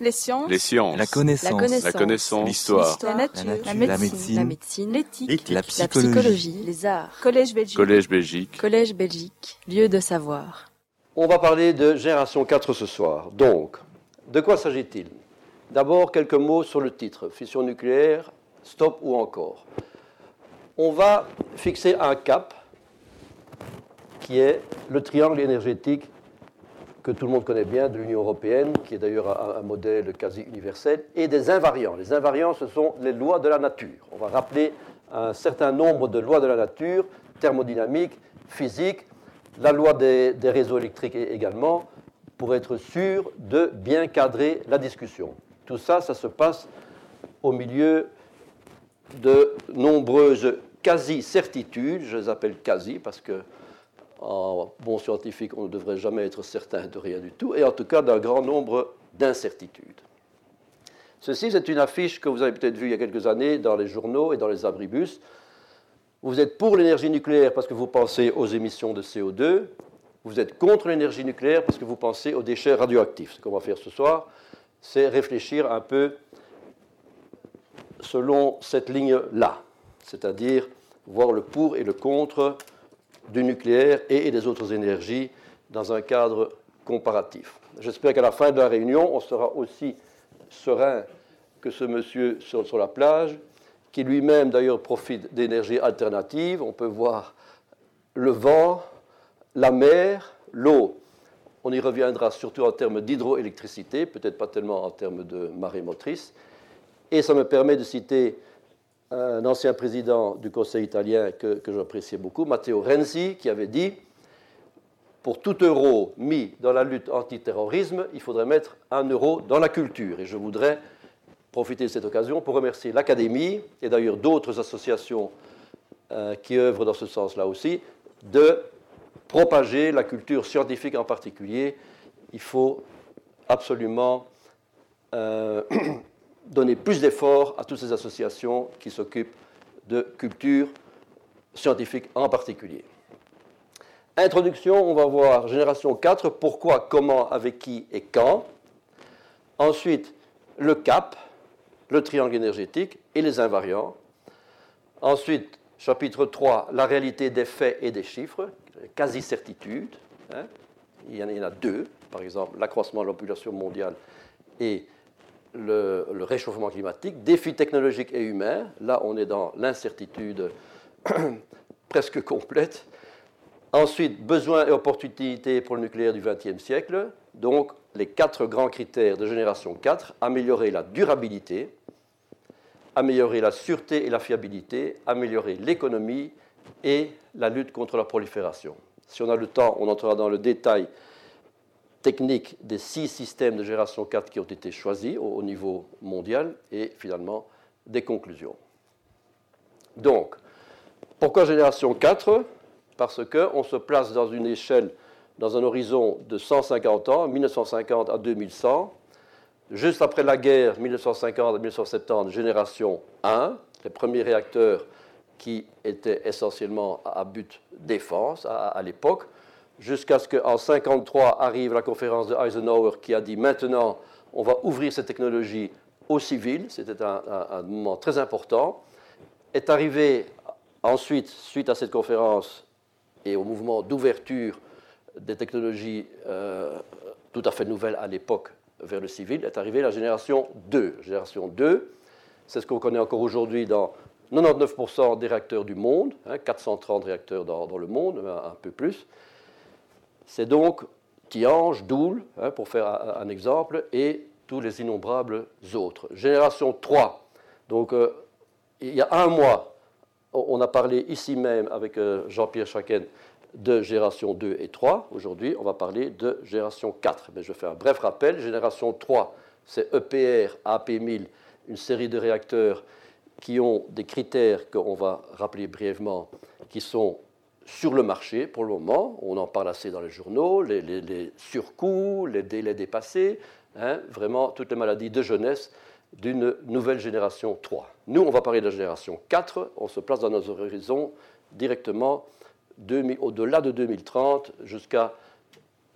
Les sciences. Les sciences. La connaissance. La connaissance. L'histoire. La nature. La nature. La médecine. La médecine. L'éthique. La La psychologie. psychologie. Les arts. Collège Belgique. Collège Belgique. Collège Belgique. Lieu de savoir. On va parler de génération 4 ce soir. Donc, de quoi s'agit-il? D'abord, quelques mots sur le titre. Fission nucléaire, stop ou encore? On va fixer un cap qui est le triangle énergétique que tout le monde connaît bien de l'Union européenne, qui est d'ailleurs un, modèle quasi universel, et des invariants. Les invariants, ce sont les lois de la nature. On va rappeler un certain nombre de lois de la nature, thermodynamique, physique, la loi des, des réseaux électriques également, pour être sûr de bien cadrer la discussion. Tout ça, ça se passe au milieu de nombreuses quasi-certitudes, je les appelle quasi parce que en bon scientifique, on ne devrait jamais être certain de rien du tout, et en tout cas d'un grand nombre d'incertitudes. Ceci, c'est une affiche que vous avez peut-être vue il y a quelques années dans les journaux et dans les abribus. Vous êtes pour l'énergie nucléaire parce que vous pensez aux émissions de CO2. Vous êtes contre l'énergie nucléaire parce que vous pensez aux déchets radioactifs. Ce qu'on va faire ce soir, c'est réfléchir un peu selon cette ligne-là, c'est-à-dire voir le pour et le contre du nucléaire et des autres énergies dans un cadre comparatif. J'espère qu'à la fin de la réunion, on sera aussi serein que ce monsieur sur, la plage, qui lui-même d'ailleurs profite d'énergies alternatives. On peut voir le vent, la mer, l'eau. On y reviendra surtout en termes d'hydroélectricité, peut-être pas tellement en termes de marée motrice. Et ça me permet de citer un ancien président du Conseil italien que, j'appréciais beaucoup, Matteo Renzi, qui avait dit pour tout euro mis dans la lutte antiterrorisme, il faudrait mettre un euro dans la culture. Et je voudrais profiter de cette occasion pour remercier l'Académie et d'ailleurs d'autres associations euh, qui œuvrent dans ce sens-là aussi, de propager la culture scientifique en particulier. Il faut absolument euh, donner plus d'efforts à toutes ces associations qui s'occupent de culture scientifique en particulier. Introduction, on va voir génération 4, pourquoi, comment, avec qui et quand. Ensuite, le cap, le triangle énergétique et les invariants. Ensuite, chapitre 3, la réalité des faits et des chiffres, quasi-certitude. Hein. Il, y en a, deux, par exemple, l'accroissement de la population mondiale et le, réchauffement climatique, défis technologiques et humains. Là, on est dans l'incertitude presque complète. Ensuite, besoins et opportunités pour le nucléaire du XXe siècle. Donc, les quatre grands critères de génération 4, améliorer la durabilité, améliorer la sûreté et la fiabilité, améliorer l'économie et la lutte contre la prolifération. Si on a le temps, on entrera dans le détail technique des six systèmes de génération 4 qui ont été choisis au, au niveau mondial et finalement des conclusions. Donc, pourquoi génération 4 Parce qu'on se place dans une échelle, dans un horizon de 150 ans, 1950 à 2100. Juste après la guerre, 1950 à 1970, génération 1, les premiers réacteurs qui étaient essentiellement à but défense à l'époque jusqu'à ce qu'en 1953 arrive la conférence de Eisenhower qui a dit maintenant on va ouvrir cette technologie aux civils, c'était un, moment très important, est arrivé ensuite, suite à cette conférence et au mouvement d'ouverture des technologies euh, tout à fait nouvelles à l'époque vers le civil, est arrivée la génération 2. Génération 2, c'est ce qu'on connaît encore aujourd'hui dans 99% des réacteurs du monde, hein, 430 réacteurs dans, le monde, un peu plus. C'est donc Tiange, Doul, hein, pour faire un, exemple, et tous les innombrables autres. Génération 3. Donc, euh, il y a un mois, on a parlé ici même avec euh, Jean-Pierre Chaken de génération 2 et 3. Aujourd'hui, on va parler de génération 4. Mais je fais un bref rappel. Génération 3, c'est EPR, AP1000, une série de réacteurs qui ont des critères qu'on va rappeler brièvement, qui sont sur le marché pour le moment. On en parle assez dans les journaux, les, surcoûts, les délais dépassés, hein, vraiment toutes les maladies de jeunesse d'une nouvelle génération 3. Nous, on va parler de la génération 4, on se place dans nos horizons directement au-delà de 2030 jusqu'à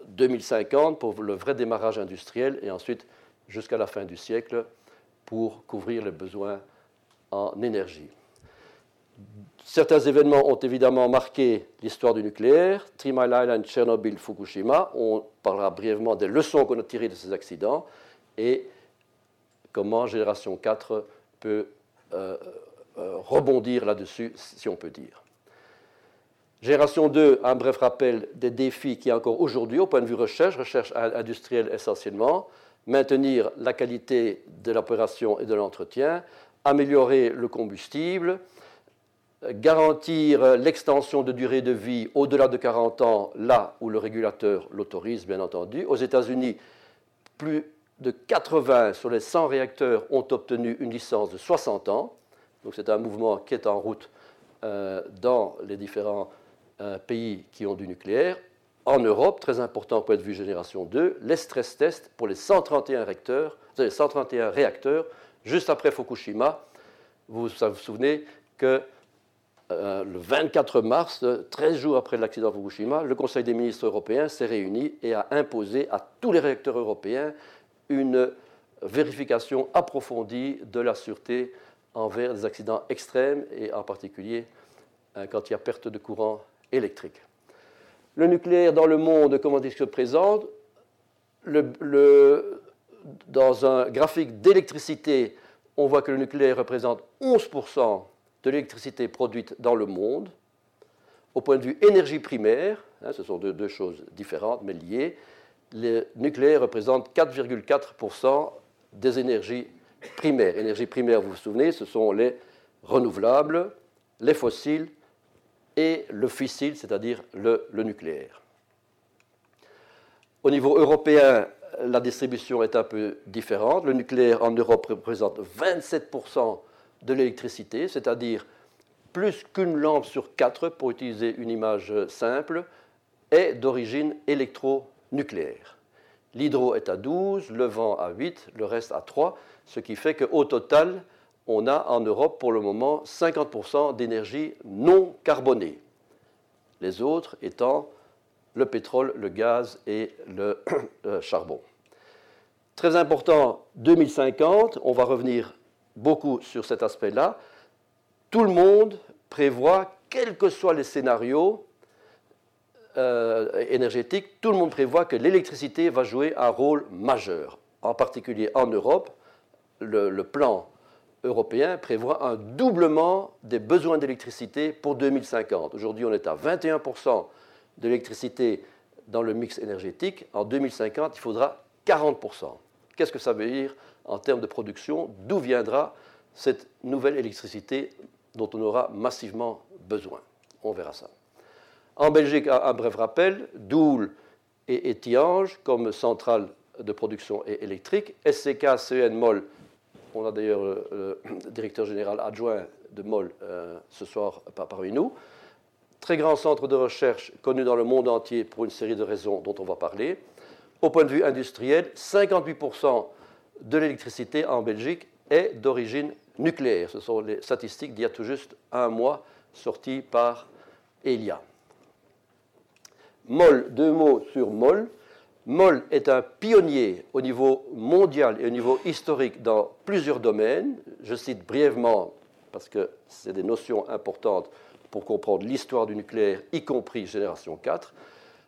2050 pour le vrai démarrage industriel et ensuite jusqu'à la fin du siècle pour couvrir les besoins en énergie. Certains événements ont évidemment marqué l'histoire du nucléaire. Three Mile Island, Tchernobyl, Fukushima. On parlera brièvement des leçons qu'on a tirées de ces accidents et comment Génération 4 peut euh, euh, rebondir là-dessus, si on peut dire. Génération 2, un bref rappel des défis qui y a encore aujourd'hui au point de vue recherche, recherche industrielle essentiellement, maintenir la qualité de l'opération et de l'entretien, améliorer le combustible, garantir l'extension de durée de vie au-delà de 40 ans, là où le régulateur l'autorise, bien entendu. Aux États-Unis, plus de 80 sur les 100 réacteurs ont obtenu une licence de 60 ans. Donc c'est un mouvement qui est en route euh, dans les différents euh, pays qui ont du nucléaire. En Europe, très important au point de vue génération 2, les stress tests pour les 131 réacteurs, les 131 réacteurs juste après Fukushima. Vous vous souvenez que euh, le 24 mars, 13 jours après l'accident de Fukushima, le Conseil des ministres européens s'est réuni et a imposé à tous les réacteurs européens une vérification approfondie de la sûreté envers des accidents extrêmes et en particulier euh, quand il y a perte de courant électrique. Le nucléaire dans le monde, comment il se présente? Dans un graphique d'électricité, on voit que le nucléaire représente 11% de l'électricité produite dans le monde. Au point de vue énergie primaire, hein, ce sont deux, choses différentes mais liées, le nucléaire représente 4,4% des énergies primaires. Énergie primaire, vous vous souvenez, ce sont les renouvelables, les fossiles et le fissile, c'est-à-dire le, le, nucléaire. Au niveau européen, la distribution est un peu différente. Le nucléaire en Europe représente 27% de l'électricité, c'est-à-dire plus qu'une lampe sur quatre, pour utiliser une image simple, est d'origine électronucléaire. L'hydro est à 12, le vent à 8, le reste à 3, ce qui fait qu'au total, on a en Europe pour le moment 50% d'énergie non carbonée. Les autres étant le pétrole, le gaz et le charbon. Très important, 2050, on va revenir beaucoup sur cet aspect-là. Tout le monde prévoit, quels que soient les scénarios euh, énergétiques, tout le monde prévoit que l'électricité va jouer un rôle majeur. En particulier en Europe, le, plan européen prévoit un doublement des besoins d'électricité pour 2050. Aujourd'hui, on est à 21% d'électricité dans le mix énergétique. En 2050, il faudra 40%. Qu'est-ce que ça veut dire? En termes de production, d'où viendra cette nouvelle électricité dont on aura massivement besoin. On verra ça. En Belgique, un bref rappel, Doul et Etiange comme centrale de production électrique, SCK, CN, MOL, on a d'ailleurs le, directeur général adjoint de MOL euh, ce soir parmi nous, très grand centre de recherche connu dans le monde entier pour une série de raisons dont on va parler. Au point de vue industriel, 58% de l'électricité en Belgique est d'origine nucléaire. Ce sont les statistiques d'il y a tout juste un mois sorties par Elia. MOL, deux mots sur MOL. MOL est un pionnier au niveau mondial et au niveau historique dans plusieurs domaines. Je cite brièvement, parce que c'est des notions importantes pour comprendre l'histoire du nucléaire, y compris génération 4.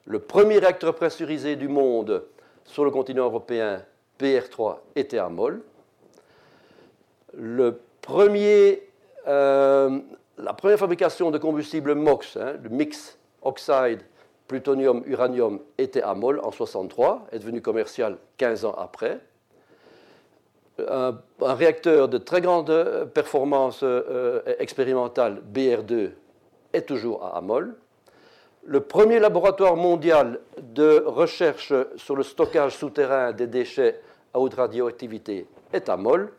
Le premier réacteur pressurisé du monde sur le continent européen PR3 était à MOL. Le premier, euh, la première fabrication de combustible MOX, hein, le mix oxide plutonium-uranium, était à MOL en 63, est devenu commercial 15 ans après. Un, réacteur de très grande performance euh, expérimentale, BR2, est toujours à MOL le premier laboratoire mondial de recherche sur le stockage souterrain des déchets à haute radioactivité est à Moll.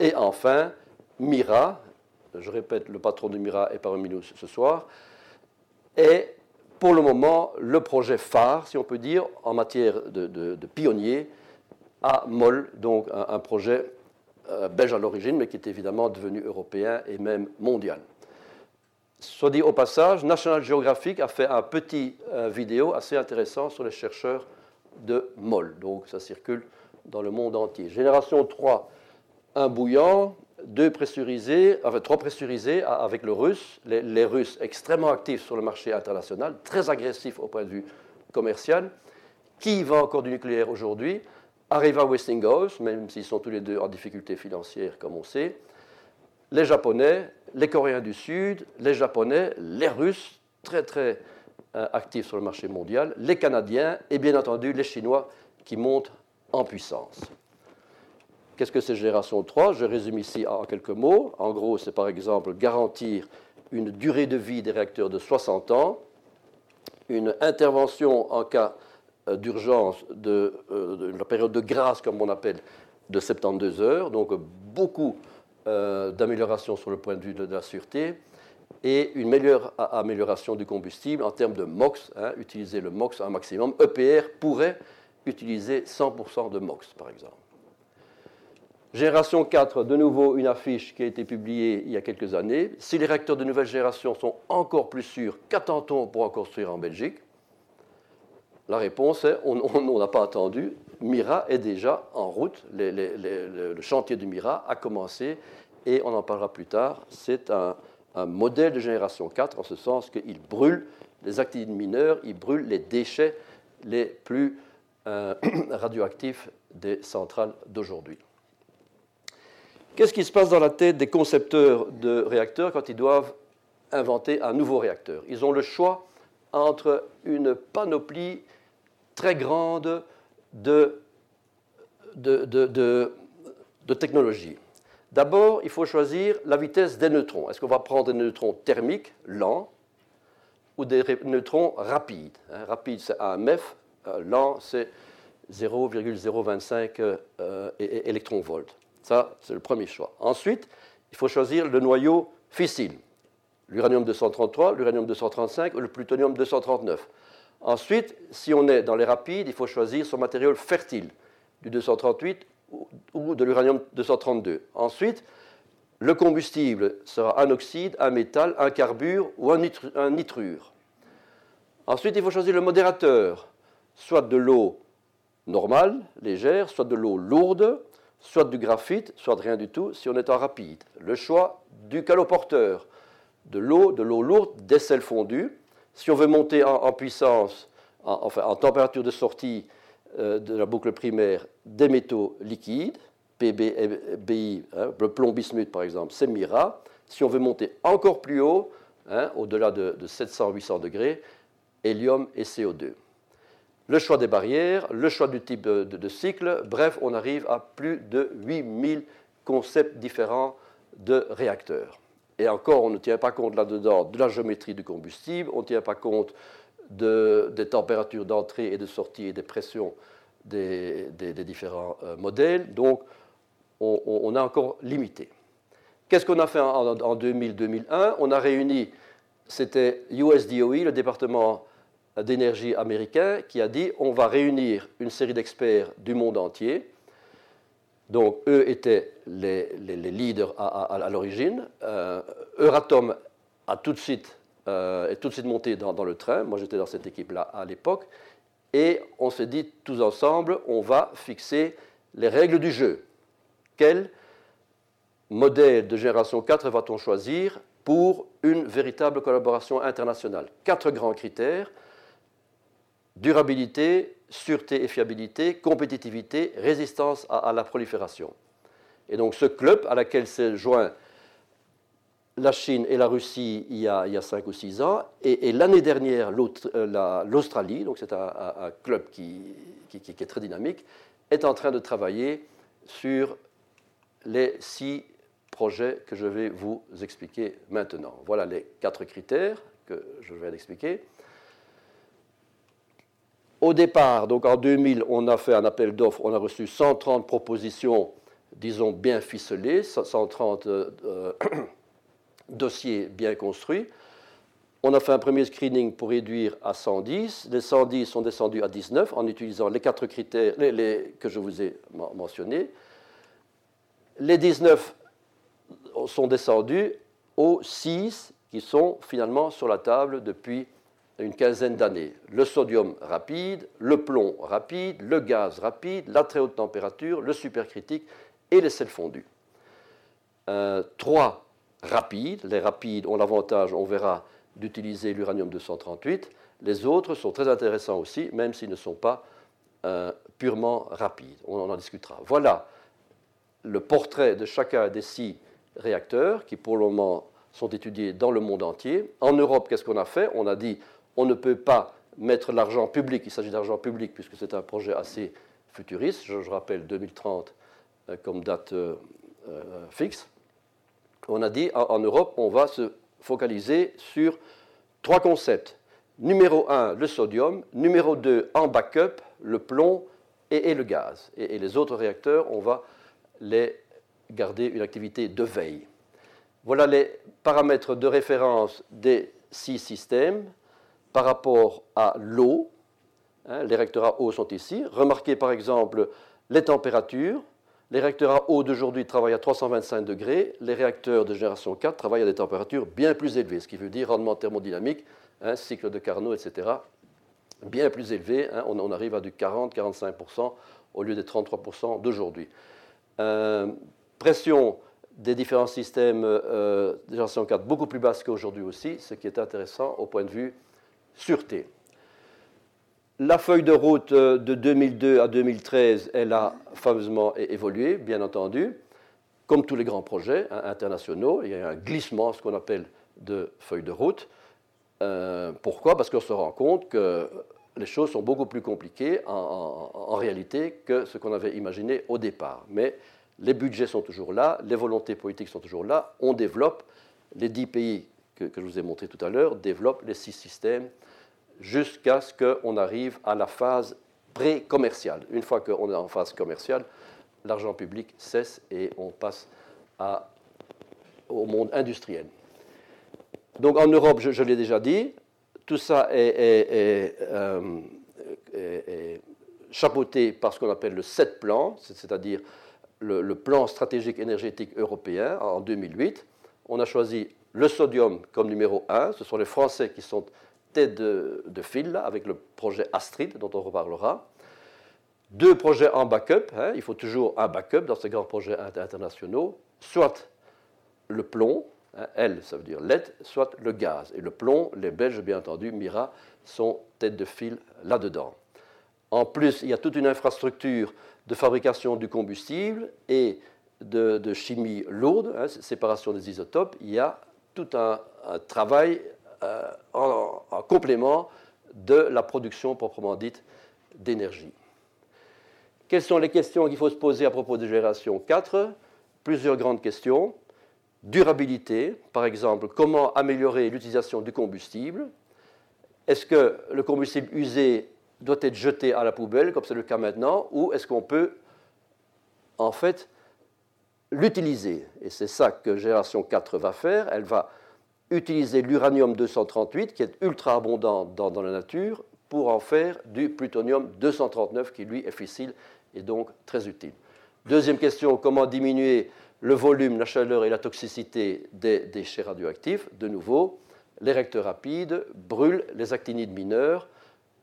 Et enfin, MIRA, je répète, le patron de MIRA est parmi nous ce soir, est pour le moment le projet phare, si on peut dire, en matière de, pionnier à Moll, donc un, projet euh, belge à l'origine, mais qui est évidemment devenu européen et même mondial. Soit dit au passage, National Geographic a fait un petit euh, vidéo assez intéressant sur les chercheurs de MOL. Donc ça circule dans le monde entier. Génération 3, un bouillant, deux pressurisés, enfin trois pressurisés avec le russe, les, Russes extrêmement actifs sur le marché international, très agressifs au point de vue commercial. Qui vend encore du nucléaire aujourd'hui? Arriva Westinghouse, même s'ils sont tous les deux en difficulté financière, comme on sait. Les Japonais, les Coréens du Sud, les Japonais, les Russes, très très euh, actifs sur le marché mondial, les Canadiens et bien entendu les Chinois qui montent en puissance. Qu'est-ce que c'est génération 3 Je résume ici en quelques mots. En gros, c'est par exemple garantir une durée de vie des réacteurs de 60 ans, une intervention en cas euh, d'urgence de, euh, la période de grâce, comme on appelle, de 72 heures, donc beaucoup euh, d'améliorations sur le point de vue de, la sûreté, et une meilleure amélioration du combustible en termes de MOX, hein, utiliser le MOX un maximum. EPR pourrait utiliser 100% de MOX, par exemple. Génération 4, de nouveau une affiche qui a été publiée il y a quelques années. Si les réacteurs de nouvelle génération sont encore plus sûrs, qu'attend-on pour en construire en Belgique? La réponse est on n'a pas attendu. Mira est déjà en route. le chantier du Mira a commencé et on en parlera plus tard. C'est un, modèle de génération 4 en ce sens qu'il brûle les activités mineurs, il brûle les déchets les plus euh, radioactifs des centrales d'aujourd'hui. Qu'est-ce qui se passe dans la tête des concepteurs de réacteurs quand ils doivent inventer un nouveau réacteur? Ils ont le choix entre une panoplie très grande de, technologies. D'abord, il faut choisir la vitesse des neutrons. Est-ce qu'on va prendre des neutrons thermiques, lents, ou des neutrons rapides hein, Rapide, c'est 1 MEF, euh, lent, c'est 0,025 euh, électronvolts. Ça, c'est le premier choix. Ensuite, il faut choisir le noyau fissile. L'uranium 233, l'uranium 235 ou le plutonium 239. Ensuite, si on est dans les rapides, il faut choisir son matériau fertile, du 238 ou de l'uranium 232. Ensuite, le combustible sera un oxyde, un métal, un carbure ou un, nitrure. Ensuite, il faut choisir le modérateur, soit de l'eau normale, légère, soit de l'eau lourde, soit du graphite, soit de rien du tout si on est en rapide. Le choix du caloporteur, de l'eau, de l'eau lourde, des sels fondus. Si on veut monter en, puissance, en, enfin en température de sortie euh, de la boucle primaire, des métaux liquides, PB, BI, hein, le plomb bismuth par exemple, c'est Mira. Si on veut monter encore plus haut, hein, au-delà de, de 700-800 degrés, hélium et CO2 le choix des barrières, le choix du type de, cycle, bref, on arrive à plus de 8000 concepts différents de réacteurs. Et encore, on ne tient pas compte là-dedans de la géométrie du combustible, on ne tient pas compte des températures d'entrée et de sortie et des pressions des, différents euh, modèles. Donc, on, a encore limité. Qu'est-ce qu'on a fait en, en 2000-2001 On a réuni, c'était USDOE, le département d'énergie américain qui a dit on va réunir une série d'experts du monde entier. Donc eux étaient les, leaders à, l'origine. Euh, Euratom a tout de suite, euh, est tout de suite monté dans, le train. Moi j'étais dans cette équipe-là à l'époque. Et on s'est dit tous ensemble, on va fixer les règles du jeu. Quel modèle de génération 4 va-t-on choisir pour une véritable collaboration internationale? Quatre grands critères durabilité, sûreté et fiabilité, compétitivité, résistance à, la prolifération. Et donc ce club à laquelle s'est joint la Chine et la Russie il y a, il 5 ou 6 ans, et, l'année dernière euh, l'Australie, donc c'est un, club qui, qui, est très dynamique, est en train de travailler sur les six projets que je vais vous expliquer maintenant. Voilà les quatre critères que je vais expliquer. Au départ, donc en 2000, on a fait un appel d'offres, on a reçu 130 propositions, disons, bien ficelées, 130 euh, euh, dossiers bien construits. On a fait un premier screening pour réduire à 110. Les 110 sont descendus à 19 en utilisant les quatre critères que je vous ai mentionnés. Les 19 sont descendus aux 6 qui sont finalement sur la table depuis une quinzaine d'années. Le sodium rapide, le plomb rapide, le gaz rapide, la très haute température, le supercritique et les sels fondus. Euh, trois rapides. Les rapides ont l'avantage, on verra, d'utiliser l'uranium 238. Les autres sont très intéressants aussi, même s'ils ne sont pas euh, purement rapides. On en discutera. Voilà le portrait de chacun des six réacteurs qui, pour le moment, sont étudiés dans le monde entier. En Europe, qu'est-ce qu'on a fait? On a dit on ne peut pas mettre l'argent public, il s'agit d'argent public puisque c'est un projet assez futuriste, je, rappelle 2030 euh, comme date euh, fixe. On a dit en Europe, on va se focaliser sur trois concepts. Numéro 1, le sodium. Numéro 2, en backup, le plomb et, le gaz. Et, les autres réacteurs, on va les garder une activité de veille. Voilà les paramètres de référence des six systèmes par rapport à l'eau. Hein, les réacteurs à eau sont ici. Remarquez par exemple les températures. Les réacteurs à eau d'aujourd'hui travaillent à 325 degrés. Les réacteurs de génération 4 travaillent à des températures bien plus élevées, ce qui veut dire rendement thermodynamique, hein, cycle de Carnot, etc. Bien plus élevé. Hein. on, arrive à du 40-45% au lieu des 33% d'aujourd'hui. Euh, pression des différents systèmes euh, de génération 4 beaucoup plus basse qu'aujourd'hui aussi, ce qui est intéressant au point de vue sûreté. La feuille de route euh, de 2002 à 2013, elle a fameusement évolué, bien entendu. Comme tous les grands projets hein, internationaux, il y a un glissement, ce qu'on appelle de feuille de route. Euh, pourquoi? Parce qu'on se rend compte que les choses sont beaucoup plus compliquées en, réalité que ce qu'on avait imaginé au départ. Mais les budgets sont toujours là, les volontés politiques sont toujours là. On développe, les dix pays que, je vous ai montrés tout à l'heure développent les six systèmes jusqu'à ce qu'on arrive à la phase pré-commerciale. Une fois qu'on est en phase commerciale, l'argent public cesse et on passe au monde industriel. Donc en Europe, je, l'ai déjà dit, tout ça est, euh, chapeauté par ce qu'on appelle le SET plan, c'est-à-dire le, le, plan stratégique énergétique européen en 2008. On a choisi le sodium comme numéro 1, ce sont les Français qui sont tête de, fil avec le projet Astrid dont on reparlera. Deux projets en backup, hein, il faut toujours un backup dans ces grands projets internationaux, soit le plomb, hein, L ça veut dire LED, soit le gaz. Et le plomb, les Belges bien entendu, Mira, sont tête de fil là-dedans. En plus, il y a toute une infrastructure de fabrication du combustible et de, chimie lourde, hein, séparation des isotopes. Il y a tout un travail euh, en, complément de la production proprement dite d'énergie. Quelles sont les questions qu'il faut se poser à propos de génération 4 Plusieurs grandes questions. Durabilité, par exemple, comment améliorer l'utilisation du combustible? Est-ce que le combustible usé doit être jeté à la poubelle, comme c'est le cas maintenant, ou est-ce qu'on peut, en fait, l'utiliser Et c'est ça que Génération 4 va faire. Elle va utiliser l'uranium 238, qui est ultra abondant dans, la nature, pour en faire du plutonium 239, qui lui est fissile et donc très utile. Deuxième question, comment diminuer le volume, la chaleur et la toxicité des déchets radioactifs De nouveau, les réacteurs rapides brûlent les actinides mineurs,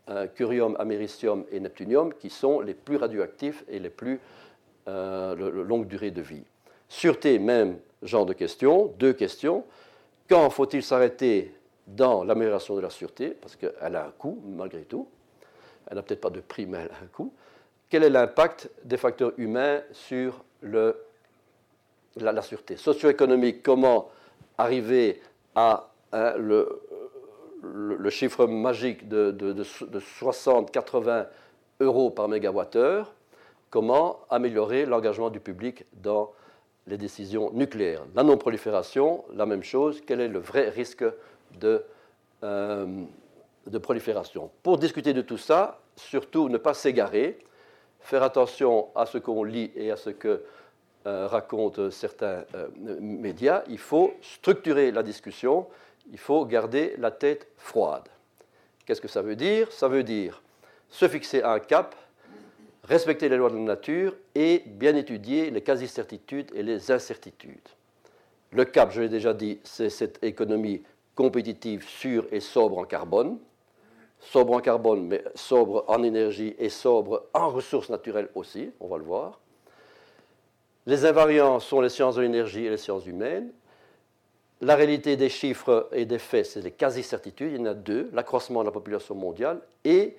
euh, curium, américium et neptunium, qui sont les plus radioactifs et les plus euh, longue durée de vie. Sûreté, même genre de questions, deux questions. Quand faut-il s'arrêter dans l'amélioration de la sûreté? Parce qu'elle a un coût, malgré tout. Elle n'a peut-être pas de prix, mais elle a un coût. Quel est l'impact des facteurs humains sur la, sûreté? Socio-économique, comment arriver à hein, le, chiffre magique de, de, de 60-80 euros par mégawattheure? Comment améliorer l'engagement du public dans les décisions nucléaires. La non-prolifération, la même chose. Quel est le vrai risque de, euh, prolifération? Pour discuter de tout ça, surtout ne pas s'égarer, faire attention à ce qu'on lit et à ce que euh, racontent certains euh, médias. Il faut structurer la discussion, il faut garder la tête froide. Qu'est-ce que ça veut dire? Ça veut dire se fixer un cap respecter les lois de la nature et bien étudier les quasi-certitudes et les incertitudes. Le cap, je l'ai déjà dit, c'est cette économie compétitive, sûre et sobre en carbone. sobre en carbone, mais sobre en énergie et sobre en ressources naturelles aussi, on va le voir. Les invariants sont les sciences de l'énergie et les sciences humaines. La réalité des chiffres et des faits, c'est les quasi-certitudes. Il y en a deux, l'accroissement de la population mondiale et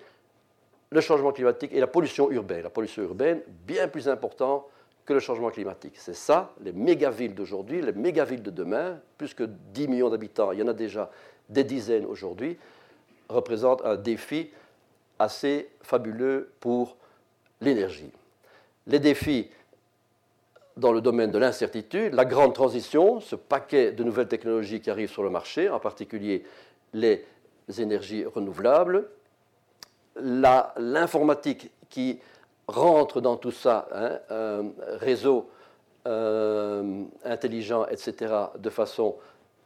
le changement climatique et la pollution urbaine. La pollution urbaine, bien plus important que le changement climatique. C'est ça, les mégavilles d'aujourd'hui, les mégavilles de demain, plus que 10 millions d'habitants, il y en a déjà des dizaines aujourd'hui, représentent un défi assez fabuleux pour l'énergie. Les défis dans le domaine de l'incertitude, la grande transition, ce paquet de nouvelles technologies qui arrivent sur le marché, en particulier les énergies renouvelables, l'informatique qui rentre dans tout ça, hein, euh, réseau euh, intelligent, etc., de façon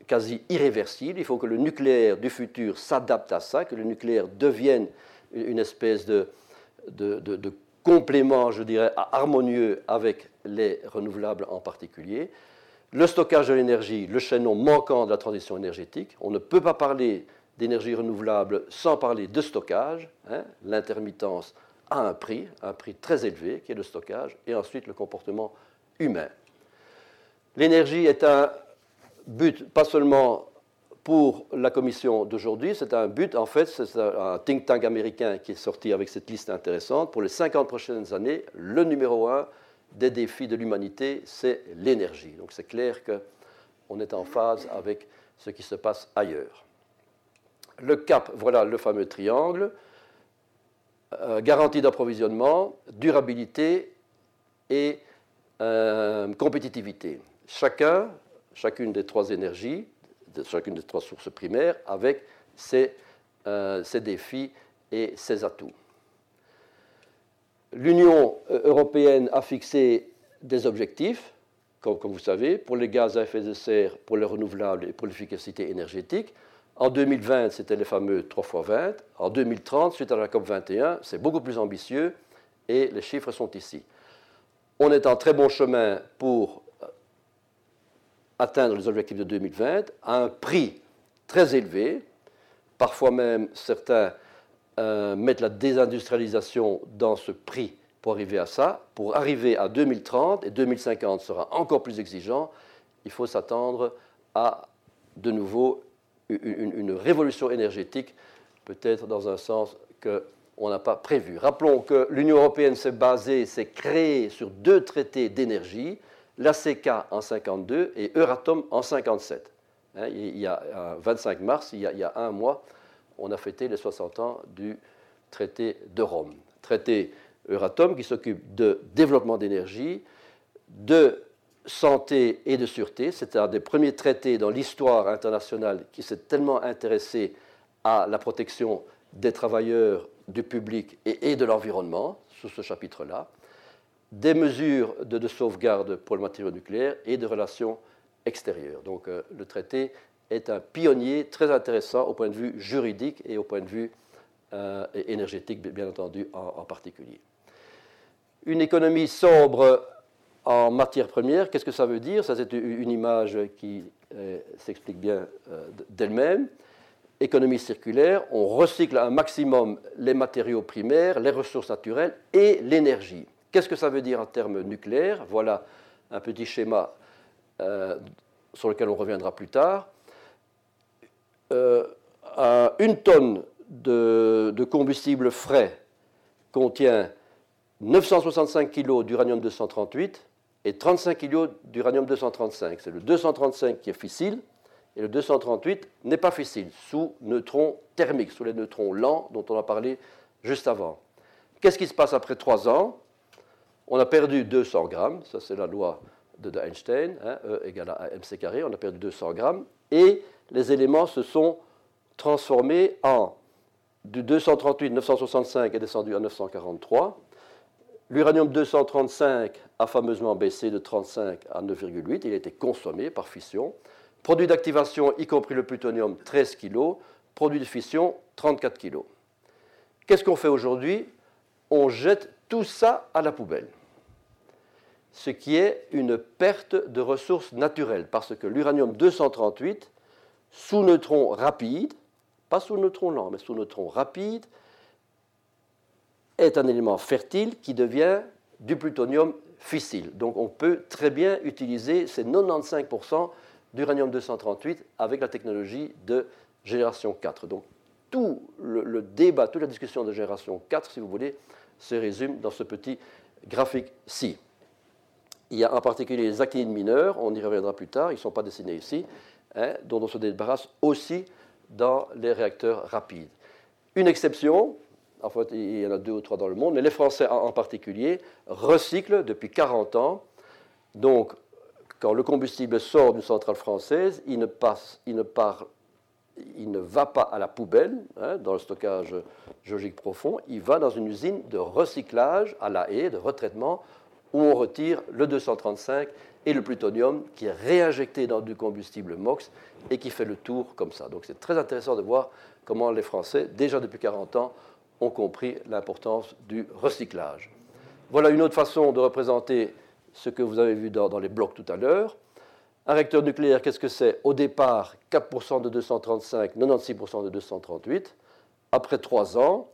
quasi irréversible. Il faut que le nucléaire du futur s'adapte à ça, que le nucléaire devienne une espèce de, complément, je dirais, harmonieux avec les renouvelables en particulier. Le stockage de l'énergie, le chaînon manquant de la transition énergétique. On ne peut pas parler d'énergie renouvelable sans parler de stockage. Hein. L'intermittence a un prix, un prix très élevé, qui est le stockage, et ensuite le comportement humain. L'énergie est un but pas seulement pour la commission d'aujourd'hui, c'est un but, en fait, c'est un think tank américain qui est sorti avec cette liste intéressante. Pour les 50 prochaines années, le numéro un des défis de l'humanité, c'est l'énergie. Donc c'est clair qu'on est en phase avec ce qui se passe ailleurs. Le cap, voilà le fameux triangle. Euh, garantie d'approvisionnement, durabilité et euh, compétitivité. Chacun, chacune des trois énergies, chacune des trois sources primaires, avec ses, euh, défis et ses atouts. L'Union européenne a fixé des objectifs, comme, comme, vous savez, pour les gaz à effet de serre, pour les renouvelables et pour l'efficacité énergétique. En 2020, c'était les fameux 3 x 20. En 2030, suite à la COP 21, c'est beaucoup plus ambitieux et les chiffres sont ici. On est en très bon chemin pour euh, atteindre les objectifs de 2020 à un prix très élevé. Parfois même, certains euh, mettent la désindustrialisation dans ce prix pour arriver à ça. Pour arriver à 2030, et 2050 sera encore plus exigeant, il faut s'attendre à de nouveau une, révolution énergétique, peut-être dans un sens qu'on n'a pas prévu. Rappelons que l'Union européenne s'est basée, s'est créée sur deux traités d'énergie, l'ACK en 52 et Euratom en 57. Hein, il y a 25 mars, il y a, il y a, un mois, on a fêté les 60 ans du traité de Rome. Traité Euratom qui s'occupe de développement d'énergie, de santé et de sûreté. C'est un des premiers traités dans l'histoire internationale qui s'est tellement intéressé à la protection des travailleurs, du public et, de l'environnement, sous ce chapitre-là. Des mesures de, sauvegarde pour le matériau nucléaire et de relations extérieures. Donc euh, le traité est un pionnier très intéressant au point de vue juridique et au point de vue euh, énergétique, bien entendu, en particulier. Une économie sobre en matière première, qu'est-ce que ça veut dire? Ça, c'est une image qui euh, s'explique bien euh, d'elle-même. Économie circulaire, on recycle un maximum les matériaux primaires, les ressources naturelles et l'énergie. Qu'est-ce que ça veut dire en termes nucléaires? Voilà un petit schéma euh, sur lequel on reviendra plus tard. une tonne de, de combustible frais contient 965 kg d'uranium-238 et 35 kg d'uranium-235. C'est le 235 qui est fissile et le 238 n'est pas fissile, sous neutrons thermiques, sous les neutrons lents dont on a parlé juste avant. Qu'est-ce qui se passe après 3 ans? On a perdu 200 grammes, ça c'est la loi de Einstein, hein, E égale à mc carré, on a perdu 200 grammes, et les éléments se sont transformés en du 238, 965 est descendu à 943, L'uranium-235 a fameusement baissé de 35 à 9,8. Il a été consommé par fission. Produit d'activation, y compris le plutonium, 13 kg. Produit de fission, 34 kg. Qu'est-ce qu'on fait aujourd'hui? On jette tout ça à la poubelle. Ce qui est une perte de ressources naturelles, parce que l'uranium-238, sous neutron rapide, pas sous neutrons lents, mais sous neutrons rapides, est un élément fertile qui devient du plutonium fissile. Donc on peut très bien utiliser ces 95% d'uranium 238 avec la technologie de génération 4. Donc tout le, débat, toute la discussion de génération 4, si vous voulez, se résume dans ce petit graphique-ci. Il y a en particulier les actinides mineurs, on y reviendra plus tard, ils ne sont pas dessinés ici, hein, dont on se débarrasse aussi dans les réacteurs rapides. Une exception, en fait il y en a deux ou trois dans le monde, mais les Français en particulier recyclent depuis 40 ans. Donc, quand le combustible sort d'une centrale française, il ne, passe, il ne part il ne va pas à la poubelle, hein, dans le stockage géologique profond, il va dans une usine de recyclage à la haie, de retraitement, où on retire le 235 et le plutonium qui est réinjecté dans du combustible MOX et qui fait le tour comme ça. Donc c'est très intéressant de voir comment les Français, déjà depuis 40 ans, ont compris l'importance du recyclage. Voilà une autre façon de représenter ce que vous avez vu dans les blocs tout à l'heure. Un réacteur nucléaire, qu'est-ce que c'est? Au départ, 4% de 235, 96% de 238. Après 3 ans,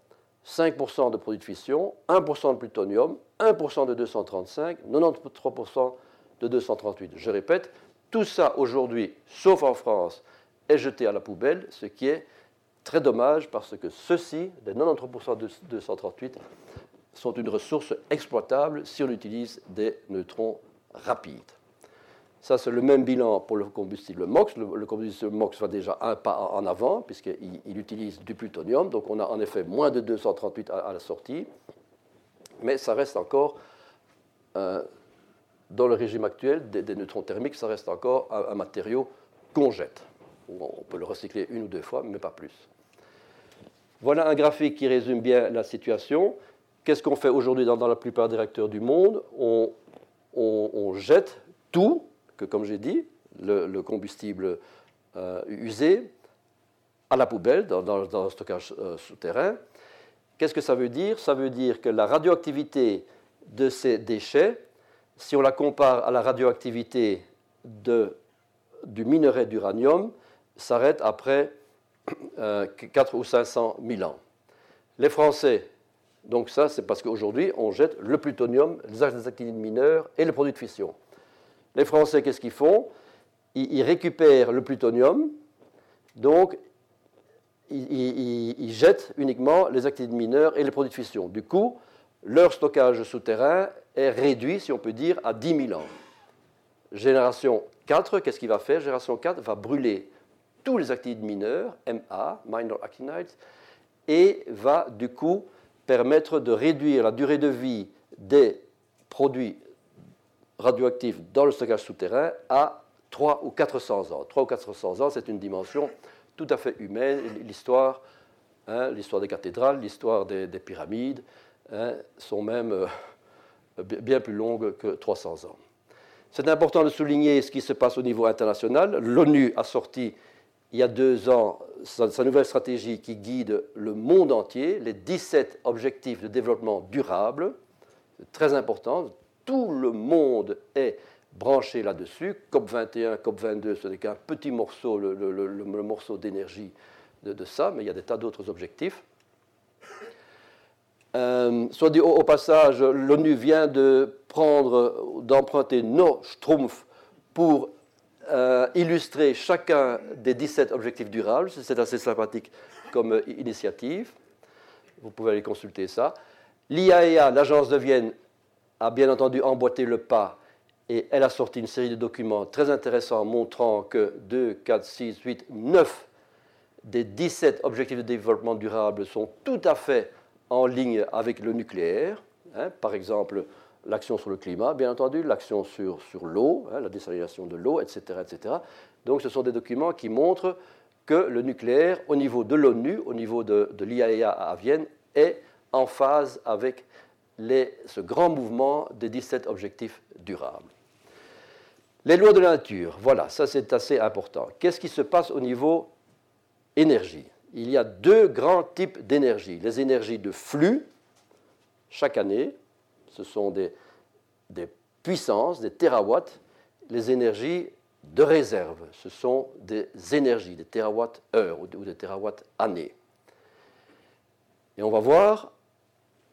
5% de produits de fission, 1% de plutonium, 1% de 235, 93% de 238. Je répète, tout ça aujourd'hui, sauf en France, est jeté à la poubelle, ce qui est très dommage parce que ceux-ci, les 93% de 238, sont une ressource exploitable si on utilise des neutrons rapides. Ça, c'est le même bilan pour le combustible MOX. Le, combustible MOX va déjà un pas en avant, puisqu'il il utilise du plutonium. Donc, on a en effet moins de 238 à, la sortie. Mais ça reste encore, euh, dans le régime actuel des, neutrons thermiques, ça reste encore un, matériau qu'on jette. On peut le recycler une ou deux fois, mais pas plus. Voilà un graphique qui résume bien la situation. Qu'est-ce qu'on fait aujourd'hui dans, la plupart des réacteurs du monde? On, jette tout, que, comme j'ai dit, le, combustible euh, usé à la poubelle, dans, le stockage euh, souterrain. Qu'est-ce que ça veut dire? Ça veut dire que la radioactivité de ces déchets, si on la compare à la radioactivité du minerai d'uranium, s'arrête après 4 euh, ou 500 000 ans. Les Français, donc ça c'est parce qu'aujourd'hui on jette le plutonium, les actinides mineurs et les produits de fission. Les Français, qu'est-ce qu'ils font? Ils, récupèrent le plutonium, donc ils, jettent uniquement les activités mineurs et les produits de fission. Du coup, leur stockage souterrain est réduit, si on peut dire, à 10 000 ans. Génération 4, qu'est-ce qu'il va faire? Génération 4 va brûler tous les activités mineurs, MA, minor actinides, et va du coup permettre de réduire la durée de vie des produits radioactif dans le stockage souterrain à 3 ou 400 ans. 3 ou 400 ans, c'est une dimension tout à fait humaine. L'histoire, hein, des cathédrales, l'histoire des, pyramides hein, sont même euh, bien plus longues que 300 ans. C'est important de souligner ce qui se passe au niveau international. L'ONU a sorti il y a deux ans sa, nouvelle stratégie qui guide le monde entier, les 17 objectifs de développement durable. Très important, tout le monde est branché là-dessus. COP21, COP22, ce n'est qu'un petit morceau, le, morceau d'énergie de, ça, mais il y a des tas d'autres objectifs. Euh, soit dit au, passage, l'ONU vient de prendre, d'emprunter nos schtroumpfs pour euh, illustrer chacun des 17 objectifs durables. C'est assez sympathique comme initiative. Vous pouvez aller consulter ça. L'IAEA, l'agence de Vienne, a bien entendu emboîté le pas et elle a sorti une série de documents très intéressants montrant que 2, 4, 6, 8, 9 des 17 objectifs de développement durable sont tout à fait en ligne avec le nucléaire. Hein. par exemple, l'action sur le climat, bien entendu, l'action sur, l'eau, hein, la désalination de l'eau, etc., etc. Donc ce sont des documents qui montrent que le nucléaire, au niveau de l'ONU, au niveau de, de l'IAEA à Vienne, est en phase avec ce grand mouvement des 17 objectifs durables. Les lois de la nature, voilà, ça c'est assez important. Qu'est-ce qui se passe au niveau énergie? Il y a deux grands types d'énergie. Les énergies de flux, chaque année, ce sont des, puissances, des terawatts, les énergies de réserve. Ce sont des énergies, des terawatts-heures ou des terawatts-années. Et on va voir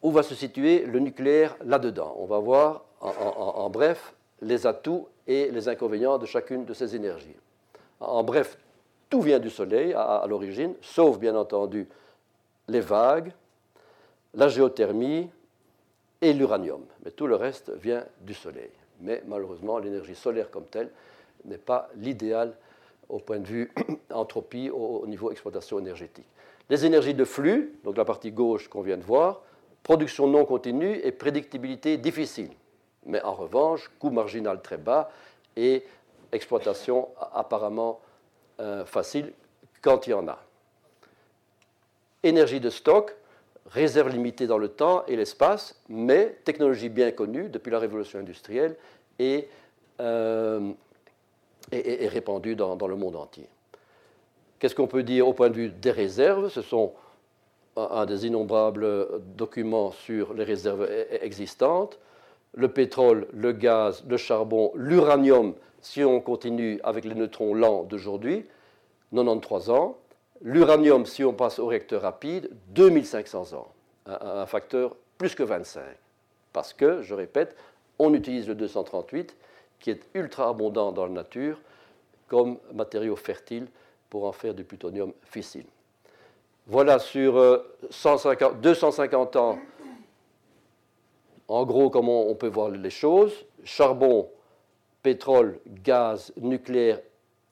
où va se situer le nucléaire là-dedans. On va voir en, bref les atouts et les inconvénients de chacune de ces énergies. En bref, tout vient du Soleil à l'origine, sauf bien entendu les vagues, la géothermie et l'uranium. Mais tout le reste vient du Soleil. Mais malheureusement, l'énergie solaire comme telle n'est pas l'idéal au point de vue entropie, au, niveau exploitation énergétique. Les énergies de flux, donc la partie gauche qu'on vient de voir, production non continue et prédictibilité difficile. Mais en revanche, coût marginal très bas et exploitation apparemment euh, facile quand il y en a. Énergie de stock, réserve limitée dans le temps et l'espace, mais technologie bien connue depuis la révolution industrielle et, euh, répandue dans, le monde entier. Qu'est-ce qu'on peut dire au point de vue des réserves? Ce sont un des innombrables documents sur les réserves e-, e-, existantes. Le pétrole, le gaz, le charbon, l'uranium, si on continue avec les neutrons lents d'aujourd'hui, 93 ans l'uranium, si on passe au réacteur rapide, 2500 ans, un, facteur plus que 25. Parce que, je répète, on utilise le 238, qui est ultra abondant dans la nature, comme matériau fertile pour en faire du plutonium fissile. Voilà sur 250 euh, ans, en gros, comment on peut voir les choses. Charbon, pétrole, gaz, nucléaire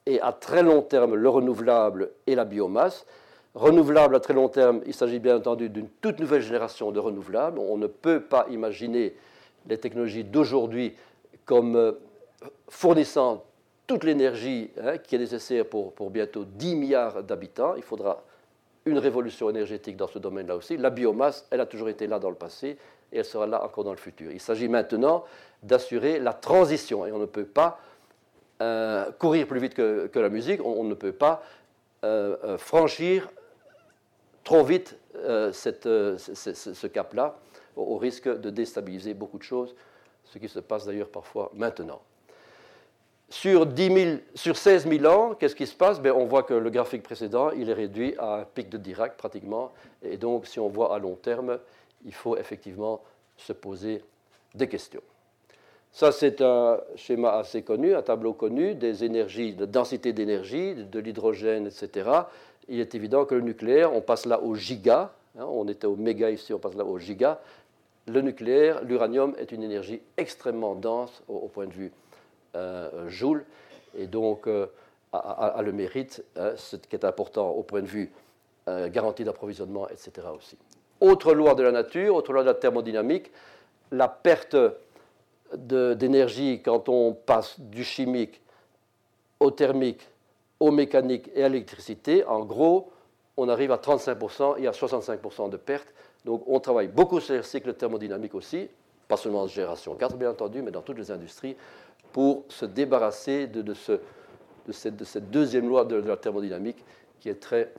et à très long terme le renouvelable et la biomasse. Renouvelable à très long terme, il s'agit bien entendu d'une toute nouvelle génération de renouvelables. On ne peut pas imaginer les technologies d'aujourd'hui comme euh, fournissant toute l'énergie hein, qui est nécessaire pour, pour bientôt 10 milliards d'habitants. Il faudra une révolution énergétique dans ce domaine-là aussi. La biomasse, elle a toujours été là dans le passé et elle sera là encore dans le futur. Il s'agit maintenant d'assurer la transition et on ne peut pas euh, courir plus vite que, la musique, on, ne peut pas euh, euh, franchir trop vite ce, cap-là, au, risque de déstabiliser beaucoup de choses, ce qui se passe d'ailleurs parfois maintenant. Sur, 10 sur 16 000 ans, qu'est-ce qui se passe? Ben, On voit que le graphique précédent, il est réduit à un pic de Dirac pratiquement. Et donc, si on voit à long terme, il faut effectivement se poser des questions. Ça, c'est un schéma assez connu, un tableau connu des énergies, de densité d'énergie, de l'hydrogène, etc. Il est évident que le nucléaire, on passe là au giga. Hein, on était au méga ici, on passe là au giga. Le nucléaire, l'uranium est une énergie extrêmement dense au, point de vue euh, joule, et donc euh, a, le mérite, hein, ce qui est important au point de vue euh, garantie d'approvisionnement, etc. aussi. Autre loi de la nature, autre loi de la thermodynamique, la perte d'énergie quand on passe du chimique au thermique, au mécanique et à l'électricité, en gros, on arrive à 35% et à 65% de pertes. Donc on travaille beaucoup sur le cycle thermodynamique aussi, pas seulement en génération 4 bien entendu, mais dans toutes les industries, pour se débarrasser de, de, ce, de, cette, deuxième loi de, la thermodynamique qui est très,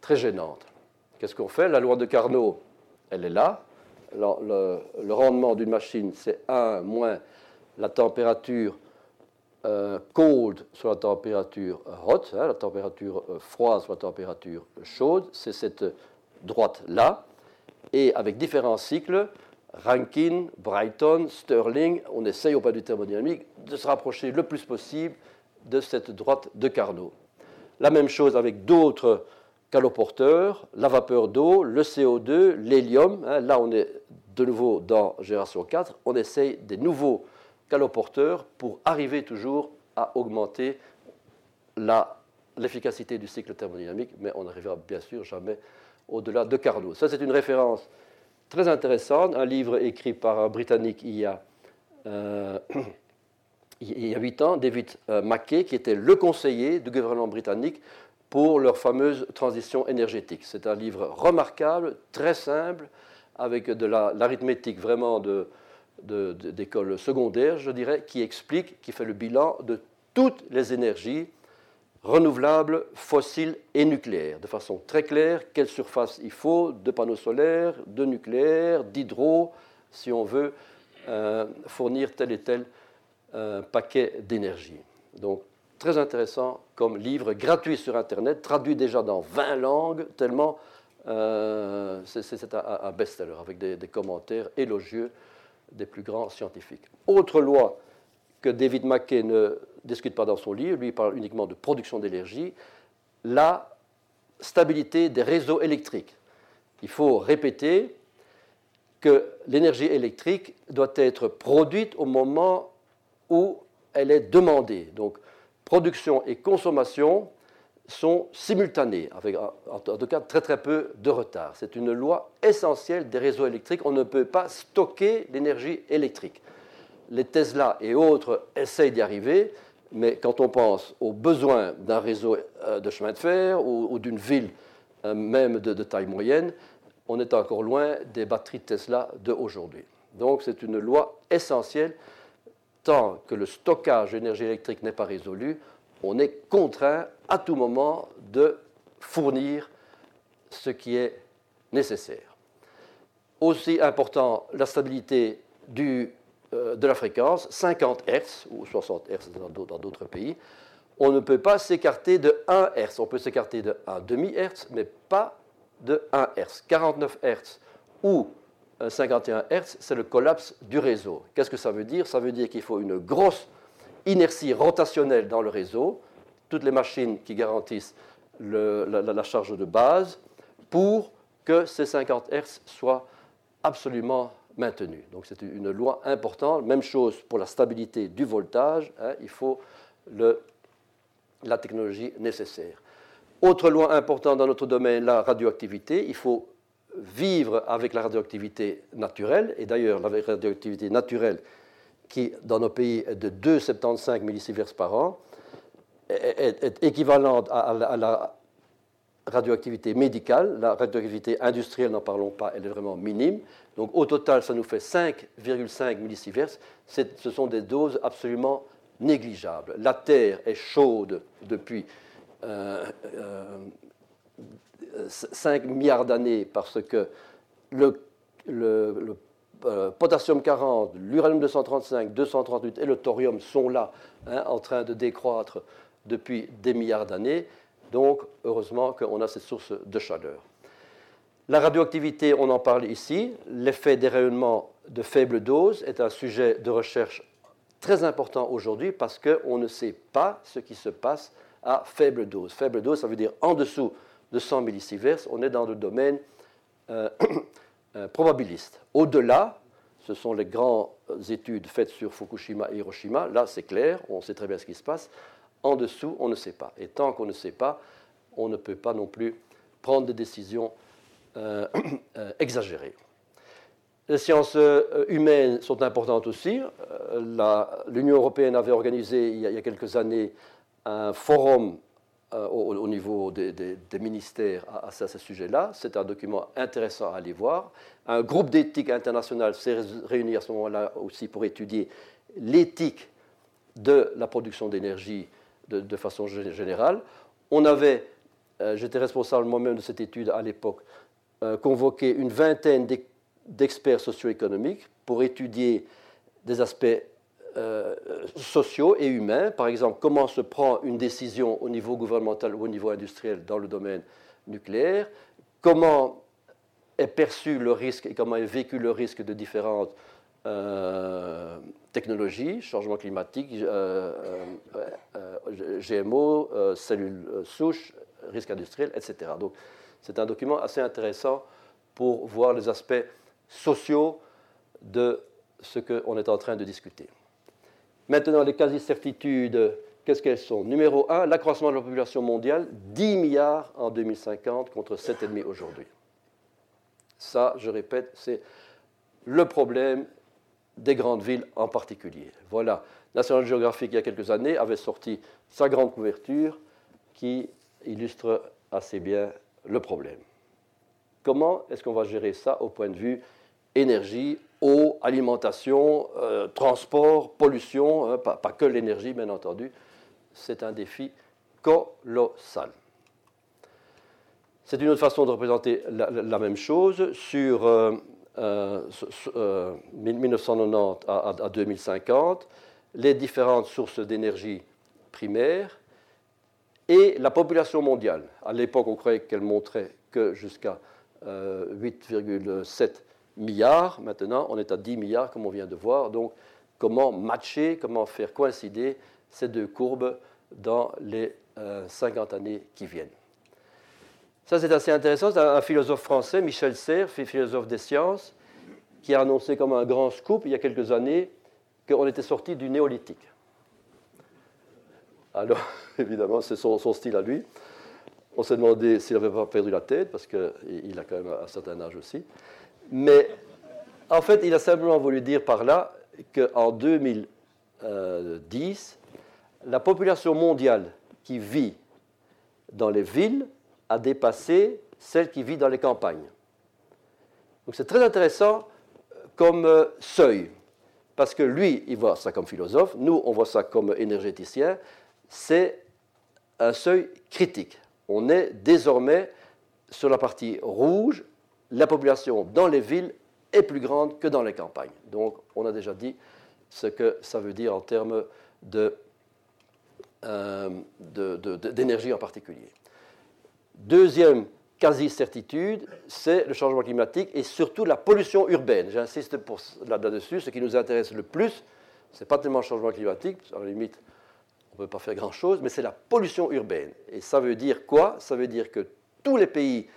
très gênante. Qu'est-ce qu'on fait? La loi de Carnot, elle est là, le, rendement d'une machine, c'est 1 moins la température euh, cold sur la température hot, hein, la température euh, froide sur la température chaude, c'est cette droite-là. Et avec différents cycles, Rankine, Brighton, Stirling, on essaye au pas du thermodynamique de se rapprocher le plus possible de cette droite de Carnot. La même chose avec d'autres caloporteurs, la vapeur d'eau, le CO2, l'hélium. Hein, là, on est de nouveau dans génération 4. On essaye des nouveaux caloporteurs pour arriver toujours à augmenter l'efficacité du cycle thermodynamique, mais on n'arrivera bien sûr jamais au-delà de Carnot. Ça, c'est une référence très intéressante, un livre écrit par un Britannique il y a, euh, il y a 8 ans, David euh, Mackay, qui était le conseiller du gouvernement britannique pour leur fameuse transition énergétique. C'est un livre remarquable, très simple, avec de l'arithmétique vraiment de, d'école secondaire, je dirais, qui explique, qui fait le bilan de toutes les énergies renouvelables, fossiles et nucléaires, de façon très claire, quelle surface il faut de panneaux solaires, de nucléaire, d'hydro, si on veut euh, fournir tel et tel euh, paquet d'énergie. Très intéressant comme livre gratuit sur Internet, traduit déjà dans 20 langues, tellement euh, c'est un, best-seller avec des, commentaires élogieux des plus grands scientifiques. Autre loi que David Mackay ne discute pas dans son livre, lui il parle uniquement de production d'énergie, la stabilité des réseaux électriques. Il faut répéter que l'énergie électrique doit être produite au moment où elle est demandée. Donc, production et consommation sont simultanées, avec en tout cas très très peu de retard. C'est une loi essentielle des réseaux électriques. On ne peut pas stocker l'énergie électrique. Les Tesla et autres essayent d'y arriver, mais quand on pense aux besoins d'un réseau euh, de chemin de fer ou, d'une ville euh, même de, de, taille moyenne, on est encore loin des batteries Tesla d'aujourd'hui. Donc c'est une loi essentielle. Tant que le stockage d'énergie électrique n'est pas résolu, on est contraint à tout moment de fournir ce qui est nécessaire. Aussi important, la stabilité euh, de la fréquence, 50 Hz ou 60 Hz dans d'autres pays. On ne peut pas s'écarter de 1 Hz. On peut s'écarter de 1 demi Hz, mais pas de 1 Hz. 49 Hz ou 51 Hz, c'est le collapse du réseau. Qu'est-ce que ça veut dire? Ça veut dire qu'il faut une grosse inertie rotationnelle dans le réseau, toutes les machines qui garantissent la, charge de base, pour que ces 50 Hz soient absolument maintenus. Donc c'est une loi importante. Même chose pour la stabilité du voltage. Hein, il faut la technologie nécessaire. Autre loi importante dans notre domaine, la radioactivité. Il faut vivre avec la radioactivité naturelle. Et d'ailleurs, la radioactivité naturelle qui, dans nos pays, est de 2,75 millisieverts par an, est, équivalente à, la radioactivité médicale. La radioactivité industrielle, n'en parlons pas, elle est vraiment minime. Donc au total, ça nous fait 5,5 millisieverts. Ce sont des doses absolument négligeables. La Terre est chaude depuis 5 euh, euh, milliards d'années parce que le, le euh, potassium 40, l'uranium 235, 238 et le thorium sont là, hein, en train de décroître depuis des milliards d'années. Donc, heureusement qu'on a cette source de chaleur. La radioactivité, on en parle ici. L'effet des rayonnements de faible dose est un sujet de recherche très important aujourd'hui parce qu'on ne sait pas ce qui se passe à faible dose. Faible dose, ça veut dire en dessous de 100 millisieverts. On est dans le domaine euh, Euh, probabiliste. Au-delà, ce sont les grandes études faites sur Fukushima et Hiroshima. Là, c'est clair, on sait très bien ce qui se passe. En dessous, on ne sait pas. Et tant qu'on ne sait pas, on ne peut pas non plus prendre des décisions euh, exagérées. Les sciences humaines sont importantes aussi. L'Union européenne avait organisé il y a quelques années un forum euh, au, niveau des, ministères à, ce sujet-là. C'est un document intéressant à aller voir. Un groupe d'éthique international s'est réuni à ce moment-là aussi pour étudier l'éthique de la production d'énergie de, façon générale. On avait, euh, j'étais responsable moi-même de cette étude à l'époque, euh, convoqué une vingtaine d'experts socio-économiques pour étudier des aspects euh, sociaux et humains. Par exemple, comment se prend une décision au niveau gouvernemental ou au niveau industriel dans le domaine nucléaire, comment est perçu le risque et comment est vécu le risque de différentes euh, technologies, changement climatique, euh, GMO, cellules souches, risque industriel, etc. Donc c'est un document assez intéressant pour voir les aspects sociaux de ce qu'on est en train de discuter. Maintenant, les quasi-certitudes, qu'est-ce qu'elles sont? Numéro 1, l'accroissement de la population mondiale, 10 milliards en 2050 contre 7,5 aujourd'hui. Ça, je répète, c'est le problème des grandes villes en particulier. Voilà, National Geographic, il y a quelques années, avait sorti sa grande couverture qui illustre assez bien le problème. Comment est-ce qu'on va gérer ça au point de vue énergie, eau, alimentation, euh, transport, pollution, hein, pas, que l'énergie bien entendu. C'est un défi colossal. C'est une autre façon de représenter la, même chose. Sur 1990 euh, euh, à, 2050, les différentes sources d'énergie primaire et la population mondiale. À l'époque, on croyait qu'elle montrait que jusqu'à 8,7 milliards. Maintenant, on est à 10 milliards, comme on vient de voir. Donc, comment matcher, comment faire coïncider ces deux courbes dans les 50 années qui viennent? Ça, c'est assez intéressant. C'est un philosophe français, Michel Serres, philosophe des sciences, qui a annoncé comme un grand scoop il y a quelques années qu'on était sorti du néolithique. Alors, évidemment, c'est son, style à lui. On s'est demandé s'il n'avait pas perdu la tête, parce qu'il a quand même un certain âge aussi. Mais en fait, il a simplement voulu dire par là qu'en 2010, la population mondiale qui vit dans les villes a dépassé celle qui vit dans les campagnes. Donc c'est très intéressant euh, comme euh, seuil, parce que lui, il voit ça comme philosophe, nous, on voit ça comme énergéticien, c'est un seuil critique. On est désormais sur la partie rouge, la population dans les villes est plus grande que dans les campagnes. Donc on a déjà dit ce que ça veut dire en termes euh, d'énergie en particulier. Deuxième quasi-certitude, c'est le changement climatique et surtout la pollution urbaine. J'insiste là-dessus. Ce qui nous intéresse le plus, ce n'est pas tellement le changement climatique, à la limite, on ne peut pas faire grand-chose, mais c'est la pollution urbaine. Et ça veut dire quoi? Ça veut dire que tous les pays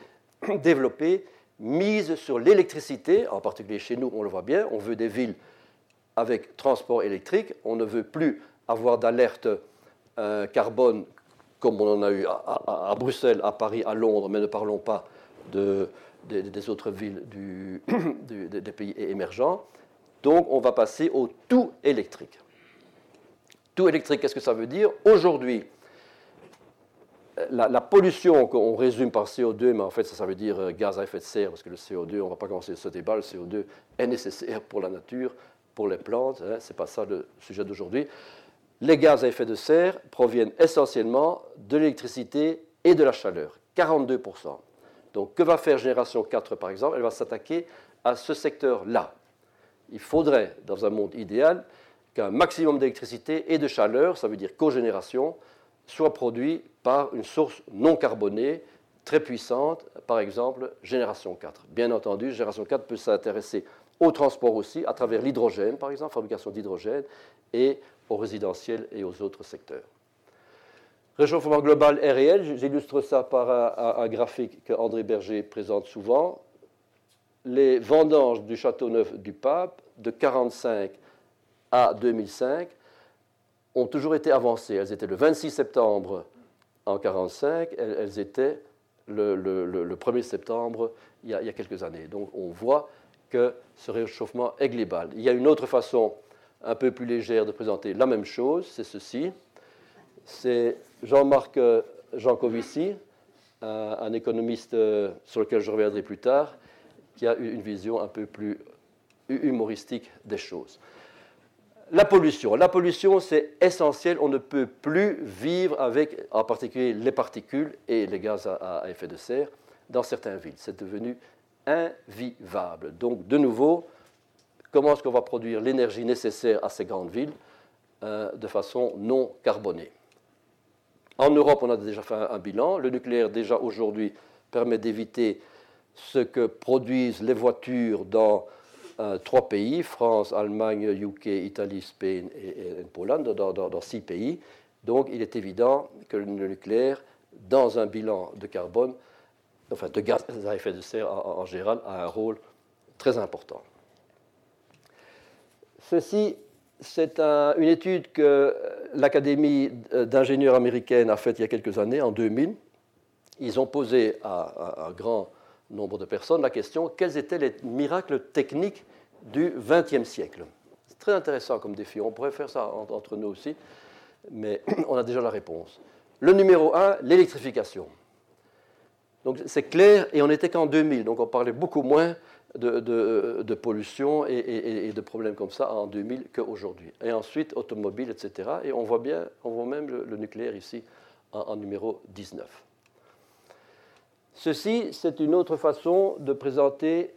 développés misent sur l'électricité, en particulier chez nous, on le voit bien, on veut des villes avec transport électrique, on ne veut plus avoir d'alerte euh, carbone comme on en a eu à, Bruxelles, à Paris, à Londres, mais ne parlons pas des autres villes des pays émergents. Donc on va passer au tout électrique. Tout électrique, qu'est-ce que ça veut dire? Aujourd'hui, la, pollution qu'on résume par CO2, mais en fait ça, veut dire euh, gaz à effet de serre, parce que le CO2, on ne va pas commencer ce débat, le CO2 est nécessaire pour la nature, pour les plantes, hein, ce n'est pas ça le sujet d'aujourd'hui les gaz à effet de serre proviennent essentiellement de l'électricité et de la chaleur, 42%. Donc que va faire Génération 4 par exemple? Elle va s'attaquer à ce secteur-là. Il faudrait, dans un monde idéal, qu'un maximum d'électricité et de chaleur, ça veut dire cogénération, soit produit par une source non carbonée très puissante, par exemple Génération 4. Bien entendu, Génération 4 peut s'intéresser au transport aussi, à travers l'hydrogène, par exemple, fabrication d'hydrogène, et au résidentiel et aux autres secteurs. Réchauffement global est réel, j'illustre ça par un, graphique que André Berger présente souvent. Les vendanges du Château Neuf du Pape, de 1945 à 2005, ont toujours été avancées. Elles étaient le 26 septembre en 1945, elles, étaient le, 1er septembre il y, a, quelques années. Donc on voit que ce réchauffement est global. Il y a une autre façon un peu plus légère de présenter la même chose, c'est ceci. C'est Jean-Marc euh, Jancovici, un, économiste euh, sur lequel je reviendrai plus tard, qui a une vision un peu plus humoristique des choses. La pollution. C'est essentiel. On ne peut plus vivre avec, en particulier, les particules et les gaz à effet de serre dans certaines villes. C'est devenu invivable. Donc, de nouveau, comment est-ce qu'on va produire l'énergie nécessaire à ces grandes villes euh, de façon non carbonée? En Europe, on a déjà fait un, bilan. Le nucléaire, déjà aujourd'hui, permet d'éviter ce que produisent les voitures dans euh, trois pays, France, Allemagne, UK, Italie, Spain et, et Pologne, dans, six pays. Donc il est évident que le nucléaire, dans un bilan de carbone, enfin de gaz à effet de serre en général, a un rôle très important. Ceci, c'est une étude que l'Académie d'ingénieurs américaine a faite il y a quelques années, en 2000. Ils ont posé à, un grand nombre de personnes la question quels étaient les miracles techniques du XXe siècle? C'est très intéressant comme défi. On pourrait faire ça entre nous aussi, mais on a déjà la réponse. Le numéro un, l'électrification. Donc c'est clair, et on n'était qu'en 2000, donc on parlait beaucoup moins de, pollution et, de problèmes comme ça en 2000 qu'aujourd'hui. Et ensuite, automobile, etc. Et on voit bien, on voit même le, nucléaire ici en, numéro 19. Ceci, c'est une autre façon de présenter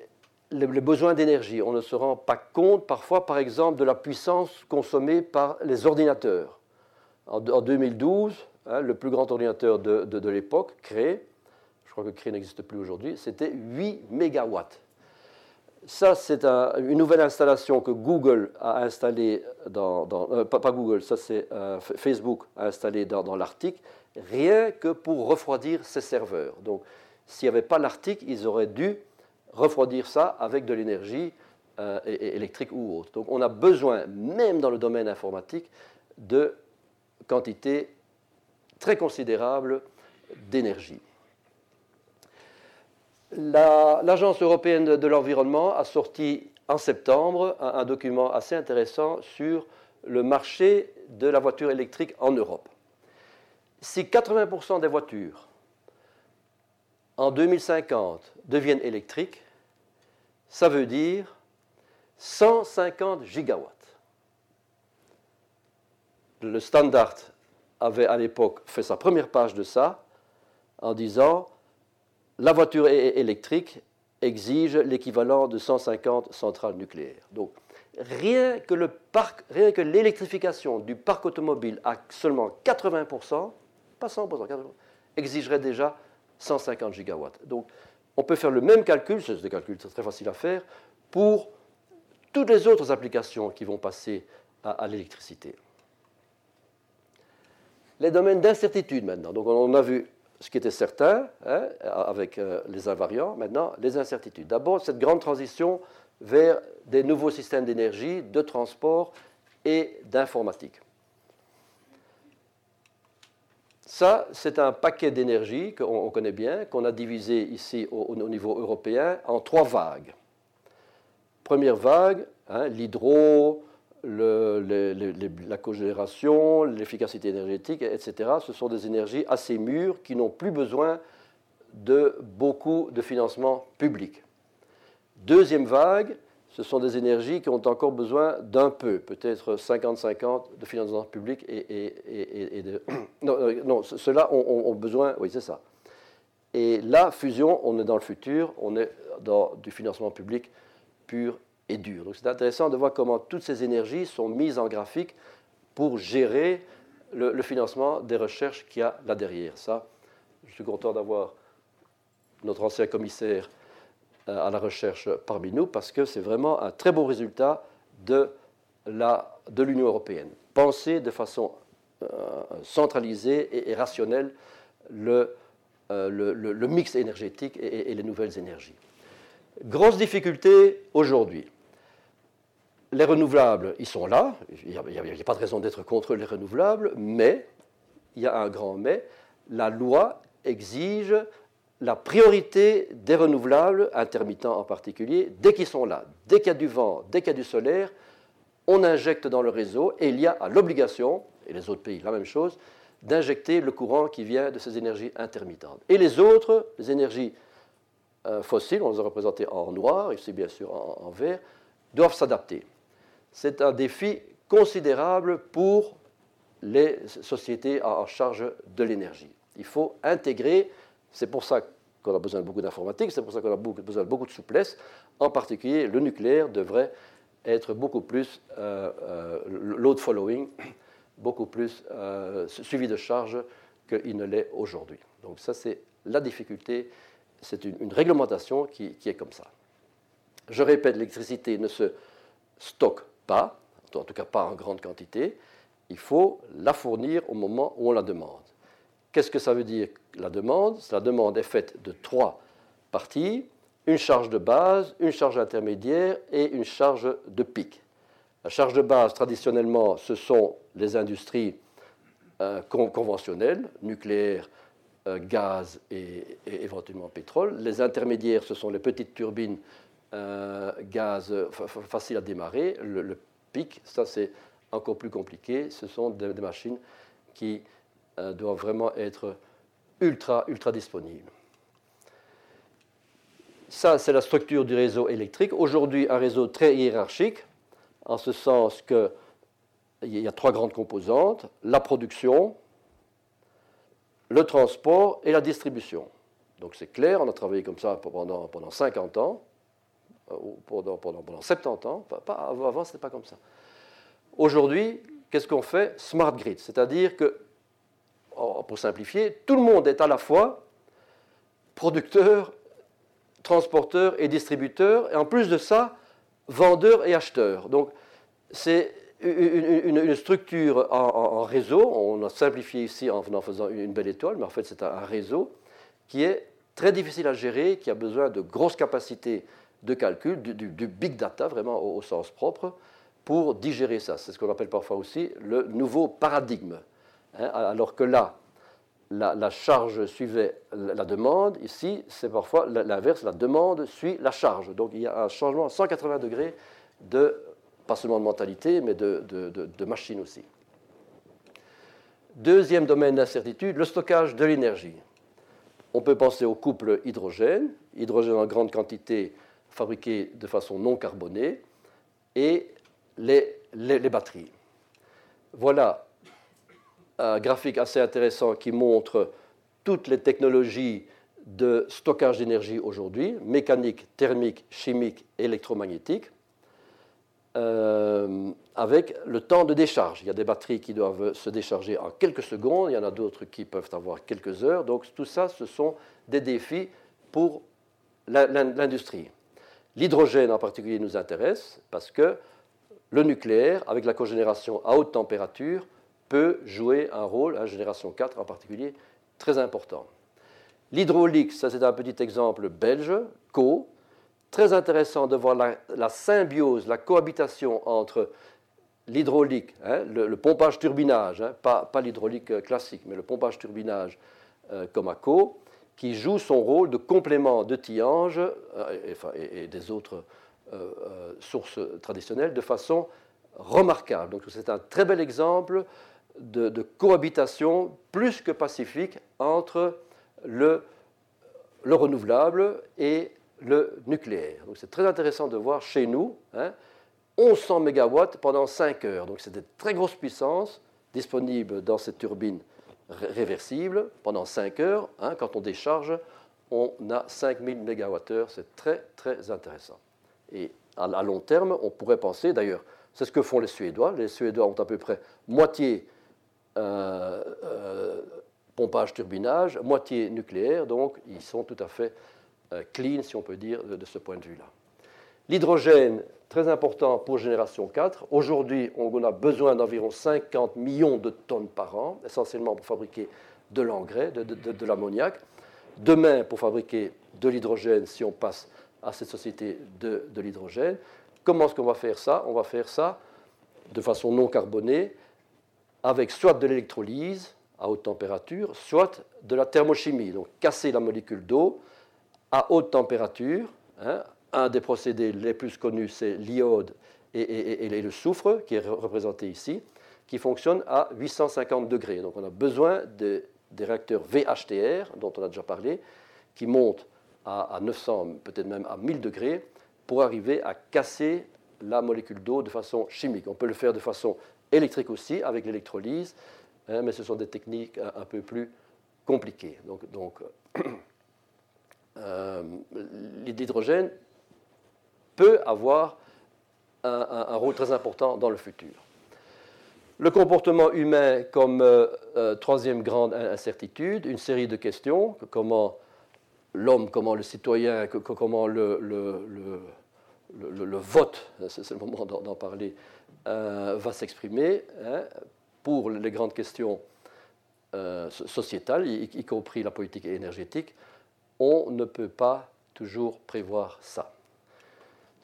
les, besoins d'énergie. On ne se rend pas compte parfois, par exemple, de la puissance consommée par les ordinateurs. En, 2012, hein, le plus grand ordinateur de, l'époque, créé, je crois que créé n'existe plus aujourd'hui, c'était 8 mégawatts. Ça, c'est une nouvelle installation que Google a installée dans. Euh, pas, Google, ça c'est euh, Facebook a installé dans, dans l'Arctique, rien que pour refroidir ses serveurs. Donc, s'il n'y avait pas l'Arctique, ils auraient dû refroidir ça avec de l'énergie euh, électrique ou autre. Donc, on a besoin, même dans le domaine informatique, de quantités très considérables d'énergie. L'Agence européenne de, l'environnement a sorti en septembre un, document assez intéressant sur le marché de la voiture électrique en Europe. Si 80% des voitures en 2050 deviennent électriques, ça veut dire 150 gigawatts. Le Standard avait à l'époque fait sa première page de ça en disant la voiture électrique exige l'équivalent de 150 centrales nucléaires. Donc, rien que le parc, rien que l'électrification du parc automobile à seulement 80%, pas 100%, 80%, exigerait déjà 150 gigawatts. Donc, on peut faire le même calcul, c'est des calculs très faciles à faire, pour toutes les autres applications qui vont passer à l'électricité. Les domaines d'incertitude maintenant. Donc, on a vu ce qui était certain hein, avec euh, les invariants, maintenant les incertitudes. D'abord, cette grande transition vers des nouveaux systèmes d'énergie, de transport et d'informatique. Ça, c'est un paquet d'énergie qu'on connaît bien, qu'on a divisé ici au, niveau européen en trois vagues. Première vague, hein, l'hydro, la cogénération, l'efficacité énergétique, etc., ce sont des énergies assez mûres qui n'ont plus besoin de beaucoup de financement public. Deuxième vague, ce sont des énergies qui ont encore besoin d'un peu, peut-être 50-50 de financement public et, de... Non, ceux-là ont, besoin, oui c'est ça. Et la fusion, on est dans le futur, on est dans du financement public pur et dur. Donc c'est intéressant de voir comment toutes ces énergies sont mises en graphique pour gérer le, financement des recherches qu'il y a là derrière. Ça, je suis content d'avoir notre ancien commissaire à la recherche parmi nous parce que c'est vraiment un très beau résultat de l'Union européenne. Penser de façon euh, centralisée et, rationnelle euh, le, mix énergétique et les nouvelles énergies. Grosse difficulté aujourd'hui les renouvelables, ils sont là. Il n'y a, pas de raison d'être contre les renouvelables, mais, il y a un grand mais, la loi exige la priorité des renouvelables, intermittents en particulier, dès qu'ils sont là. Dès qu'il y a du vent, dès qu'il y a du solaire, on injecte dans le réseau et il y a l'obligation, et les autres pays la même chose, d'injecter le courant qui vient de ces énergies intermittentes. Et les autres, les énergies euh, fossiles, on les a représentées en noir, ici bien sûr en vert, doivent s'adapter c'est un défi considérable pour les sociétés en charge de l'énergie. Il faut intégrer, c'est pour ça qu'on a besoin de beaucoup d'informatique, c'est pour ça qu'on a besoin de beaucoup de souplesse, en particulier le nucléaire devrait être beaucoup plus euh, euh, load following, beaucoup plus euh, suivi de charge qu'il ne l'est aujourd'hui. Donc ça c'est la difficulté, c'est une, réglementation qui, qui est comme ça. Je répète, l'électricité ne se stocke pas, en tout cas pas en grande quantité, il faut la fournir au moment où on la demande. Qu'est-ce que ça veut dire la demande? La demande est faite de trois parties, une charge de base, une charge intermédiaire et une charge de pic. La charge de base, traditionnellement, ce sont les industries euh, conventionnelles, nucléaire, euh, gaz et, éventuellement pétrole. Les intermédiaires, ce sont les petites turbines euh, gaz facile à démarrer. Le, pic, ça c'est encore plus compliqué. Ce sont des, machines qui euh, doivent vraiment être ultra, ultra disponibles. Ça, c'est la structure du réseau électrique. Aujourd'hui, un réseau très hiérarchique, en ce sens qu'il y a trois grandes composantes, la production, le transport et la distribution. Donc c'est clair, on a travaillé comme ça pendant, pendant 50 ans. Euh, pendant, pendant, pendant 70 ans. Pas, avant, ce n'était pas comme ça. Aujourd'hui, qu'est-ce qu'on fait? Smart grid, c'est-à-dire que, pour simplifier, tout le monde est à la fois producteur, transporteur et distributeur, et en plus de ça, vendeur et acheteur. Donc, c'est une, structure en, réseau, on a simplifié ici en, faisant une, belle étoile, mais en fait c'est un, réseau qui est très difficile à gérer, qui a besoin de grosses capacités de calcul, du, big data vraiment au, sens propre, pour digérer ça. C'est ce qu'on appelle parfois aussi le nouveau paradigme. Hein. alors que là, la, charge suivait la demande, ici c'est parfois l'inverse, la demande suit la charge. Donc il y a un changement à 180 degrés de, pas seulement de mentalité, mais de, machine aussi. Deuxième domaine d'incertitude, le stockage de l'énergie. On peut penser au couple hydrogène, hydrogène en grande quantité fabriqué de façon non carbonée, et les, batteries. Voilà un graphique assez intéressant qui montre toutes les technologies de stockage d'énergie aujourd'hui, mécanique, thermique, chimique, électromagnétique, euh, avec le temps de décharge. Il y a des batteries qui doivent se décharger en quelques secondes, il y en a d'autres qui peuvent avoir quelques heures. Donc tout ça, ce sont des défis pour l'industrie. L'hydrogène en particulier nous intéresse parce que le nucléaire, avec la cogénération à haute température, peut jouer un rôle, la génération 4 en particulier, très important. L'hydraulique, ça c'est un petit exemple belge, CO. Très intéressant de voir la, symbiose, la cohabitation entre l'hydraulique, hein, le, pompage-turbinage, hein, pas, l'hydraulique euh, classique, mais le pompage-turbinage euh, comme à CO, qui joue son rôle de complément de Tihange euh, et, des autres sources traditionnelles de façon remarquable. Donc c'est un très bel exemple de, cohabitation plus que pacifique entre le, le renouvelable et le nucléaire. Donc c'est très intéressant de voir chez nous hein, 1100 MW pendant 5 heures. Donc c'est de très grosses puissances disponibles dans cette turbine réversible pendant 5 heures. Hein, quand on décharge, on a 5000 MWh. C'est très, très intéressant. Et à, long terme, on pourrait penser, d'ailleurs, c'est ce que font les Suédois. Les Suédois ont à peu près moitié euh, euh, pompage, turbinage, moitié nucléaire, donc ils sont tout à fait euh, clean, si on peut dire, de ce point de vue-là. L'hydrogène, très important pour génération 4. Aujourd'hui, on a besoin d'environ 50 millions de tonnes par an, essentiellement pour fabriquer de l'engrais, de, l'ammoniac. Demain, pour fabriquer de l'hydrogène, si on passe à cette société de, l'hydrogène. Comment est-ce qu'on va faire ça? On va faire ça de façon non carbonée, avec soit de l'électrolyse à haute température, soit de la thermochimie. Donc casser la molécule d'eau à haute température, hein, un des procédés les plus connus, c'est l'iode et, le soufre, qui est représenté ici, qui fonctionne à 850 degrés. Donc on a besoin des réacteurs VHTR, dont on a déjà parlé, qui montent à, 900, peut-être même à 1000 degrés, pour arriver à casser la molécule d'eau de façon chimique. On peut le faire de façon électrique aussi, avec l'électrolyse, hein, mais ce sont des techniques un, peu plus compliquées. Donc, euh, l'hydrogène peut avoir un, rôle très important dans le futur. Le comportement humain comme euh, euh, troisième grande incertitude, une série de questions, comment l'homme, comment le citoyen, comment le, vote, c'est le moment d'en parler, euh, va s'exprimer hein, pour les grandes questions sociétales, y, y compris la politique énergétique, on ne peut pas toujours prévoir ça.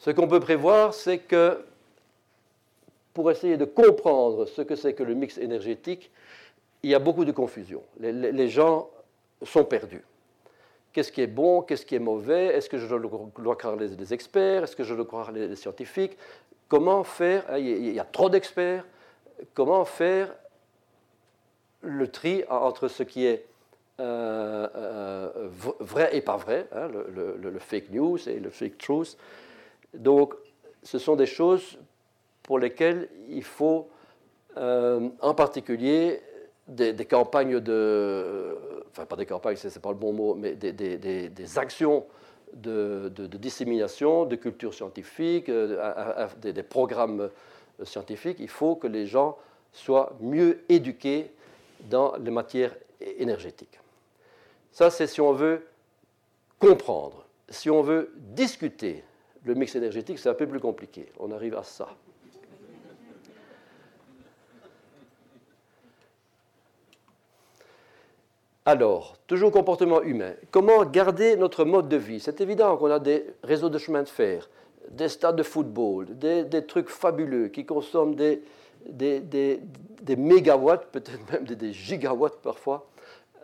Ce qu'on peut prévoir, c'est que pour essayer de comprendre ce que c'est que le mix énergétique, il y a beaucoup de confusion. Les, gens sont perdus. Qu'est-ce qui est bon, qu'est-ce qui est mauvais? Est-ce que je dois croire les, experts? Est-ce que je dois croire les, scientifiques? Comment faire il y a trop d'experts. Comment faire le tri entre ce qui est euh, euh, vrai et pas vrai, hein, le, fake news et le fake truth, donc, ce sont des choses pour lesquelles il faut, euh, en particulier, des, campagnes de. Enfin, pas des campagnes, ce n'est pas le bon mot, mais des, actions de, dissémination, de culture scientifique, euh, des, programmes scientifiques. Il faut que les gens soient mieux éduqués dans les matières énergétiques. Ça, c'est si on veut comprendre. Si on veut discuter le mix énergétique, c'est un peu plus compliqué. On arrive à ça. Alors, toujours comportement humain. Comment garder notre mode de vie? C'est évident qu'on a des réseaux de chemin de fer, des stades de football, des, trucs fabuleux qui consomment des, mégawatts, peut-être même des, gigawatts parfois,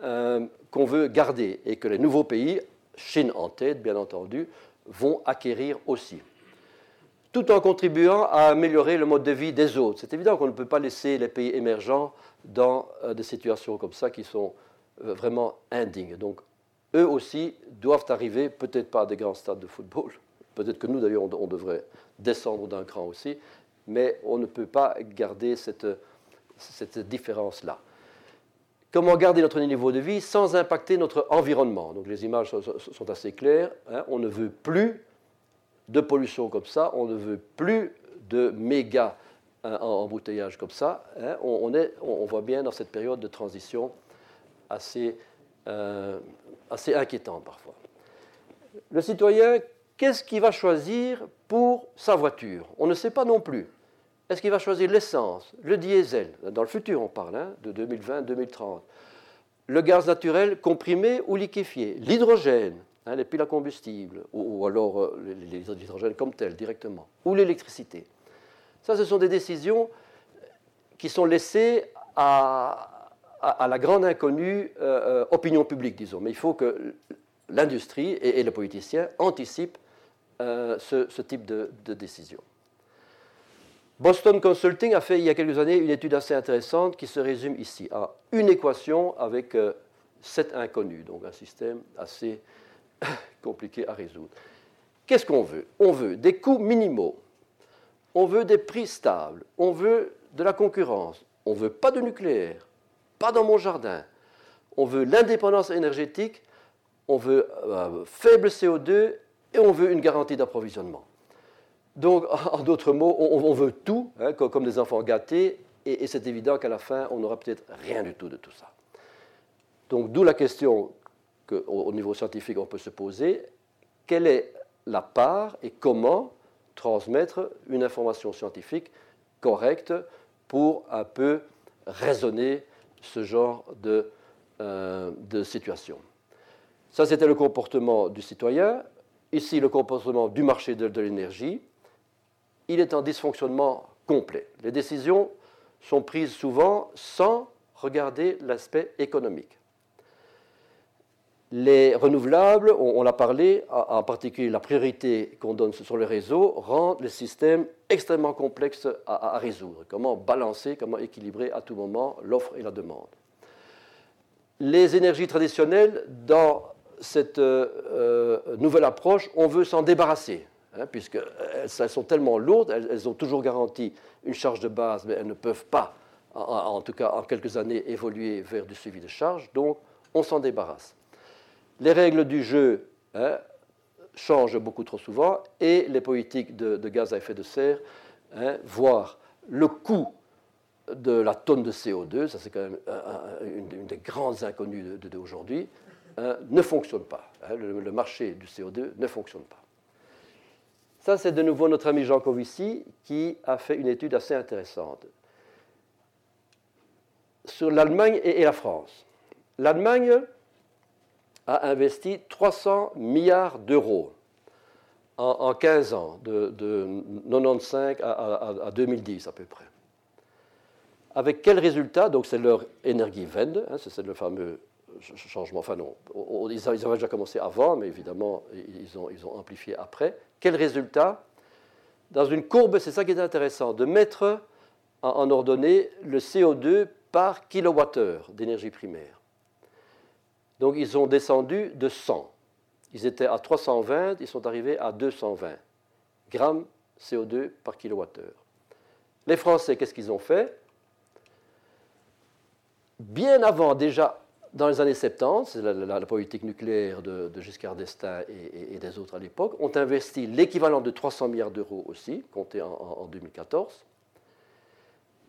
euh, qu'on veut garder et que les nouveaux pays, Chine en tête bien entendu, vont acquérir aussi. Tout en contribuant à améliorer le mode de vie des autres. C'est évident qu'on ne peut pas laisser les pays émergents dans euh, des situations comme ça qui sont vraiment indignes. Donc, eux aussi doivent arriver, peut-être pas à des grands stades de football, peut-être que nous d'ailleurs on, devrait descendre d'un cran aussi, mais on ne peut pas garder cette, différence-là. Comment garder notre niveau de vie sans impacter notre environnement? Donc les images sont assez claires. Hein. on ne veut plus de pollution comme ça, on ne veut plus de méga hein, embouteillage comme ça. Hein. on, voit bien dans cette période de transition assez, euh, assez inquiétante parfois. Le citoyen, qu'est-ce qu'il va choisir pour sa voiture? On ne sait pas non plus. Est-ce qu'il va choisir l'essence, le diesel? Dans le futur, on parle hein, de 2020-2030. Le gaz naturel comprimé ou liquéfié, l'hydrogène, hein, les piles à combustible, ou, alors euh, l'hydrogène comme tel directement, ou l'électricité. Ça, ce sont des décisions qui sont laissées à, la grande inconnue euh, euh, opinion publique, disons. Mais il faut que l'industrie et, les politiciens anticipent ce, type de, décision. Boston Consulting a fait il y a quelques années une étude assez intéressante qui se résume ici à une équation avec euh, sept inconnus, donc un système assez compliqué à résoudre. Qu'est-ce qu'on veut? On veut des coûts minimaux, on veut des prix stables, on veut de la concurrence, on veut pas de nucléaire, pas dans mon jardin, on veut l'indépendance énergétique, on veut euh, faible CO2 et on veut une garantie d'approvisionnement. Donc, en d'autres mots, on, veut tout, hein, comme des enfants gâtés, et, c'est évident qu'à la fin, on n'aura peut-être rien du tout de tout ça. Donc, d'où la question qu'au niveau scientifique, on peut se poser, quelle est la part et comment transmettre une information scientifique correcte pour un peu raisonner ce genre de, euh, de situation. Ça, c'était le comportement du citoyen. Ici, le comportement du marché de l'énergie il est en dysfonctionnement complet. Les décisions sont prises souvent sans regarder l'aspect économique. Les renouvelables, on, l'a parlé, en particulier la priorité qu'on donne sur le réseau, rendent les systèmes extrêmement complexes à, résoudre. Comment balancer, comment équilibrer à tout moment l'offre et la demande. Les énergies traditionnelles, dans cette euh, euh, nouvelle approche, on veut s'en débarrasser. Hein, puisqu'elles euh, sont tellement lourdes, elles, ont toujours garanti une charge de base, mais elles ne peuvent pas, en, tout cas en quelques années, évoluer vers du suivi de charge, donc on s'en débarrasse. Les règles du jeu hein, changent beaucoup trop souvent et les politiques de, gaz à effet de serre, hein, voire le coût de la tonne de CO2, ça c'est quand même une, des grandes inconnues d'aujourd'hui, ne fonctionnent pas. le marché du CO2 ne fonctionne pas. Ça, c'est de nouveau notre ami Jean Covici qui a fait une étude assez intéressante sur l'Allemagne et, la France. L'Allemagne a investi 300 milliards d'euros en, 15 ans, de, 1995 à, 2010 à peu près. Avec quel résultat? Donc c'est leur Energiewende, hein, c'est le fameux changement. Enfin non, ils avaient déjà commencé avant, mais évidemment ils ont, ils ont amplifié après. Quel résultat? Dans une courbe, c'est ça qui est intéressant, de mettre en ordonnée le CO2 par kilowattheure d'énergie primaire. Donc ils ont descendu de 100. Ils étaient à 320, ils sont arrivés à 220 grammes CO2 par kilowattheure. Les Français, qu'est-ce qu'ils ont fait? Bien avant déjà dans les années 70, la, la, politique nucléaire de, Giscard d'Estaing et, des autres à l'époque, ont investi l'équivalent de 300 milliards d'euros aussi, compté en, 2014,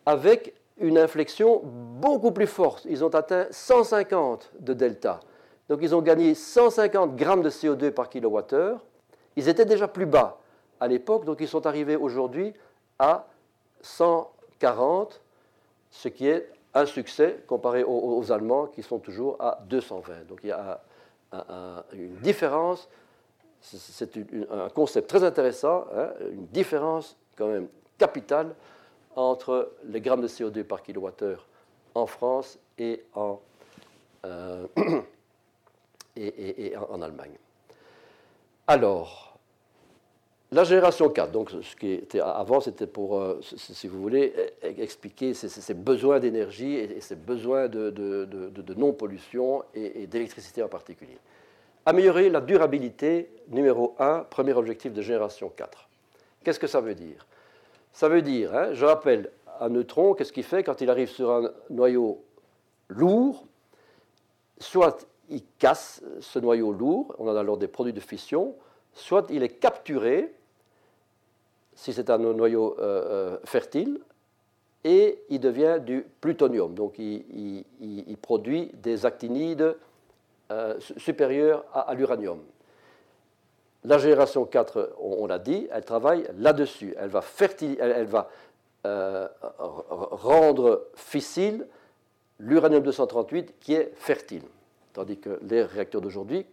avec une inflexion beaucoup plus forte. Ils ont atteint 150 de delta. Donc ils ont gagné 150 grammes de CO2 par kilowattheure. Ils étaient déjà plus bas à l'époque, donc ils sont arrivés aujourd'hui à 140, ce qui est un succès comparé aux, Allemands qui sont toujours à 220. Donc il y a une différence, c'est un concept très intéressant, hein, une différence quand même capitale entre les grammes de CO2 par kilowattheure en France et en, euh, et, en Allemagne. Alors, la génération 4, donc ce qui était avant, c'était pour, euh, si vous voulez, e, e, expliquer ces, besoins d'énergie et ces besoins de, non-pollution et, d'électricité en particulier. Améliorer la durabilité, numéro 1, premier objectif de génération 4. Qu'est-ce que ça veut dire? Ça veut dire, hein, je rappelle, un neutron, qu'est-ce qu'il fait quand il arrive sur un noyau lourd Soit il casse ce noyau lourd, on a alors des produits de fission, soit il est capturé si c'est un noyau euh, euh, fertile, et il devient du plutonium. Donc il, produit des actinides euh, supérieurs à, l'uranium. La génération 4, on, l'a dit, elle travaille là-dessus. Elle va, va rendre fissile l'uranium 238 qui est fertile. Tandis que les réacteurs d'aujourd'hui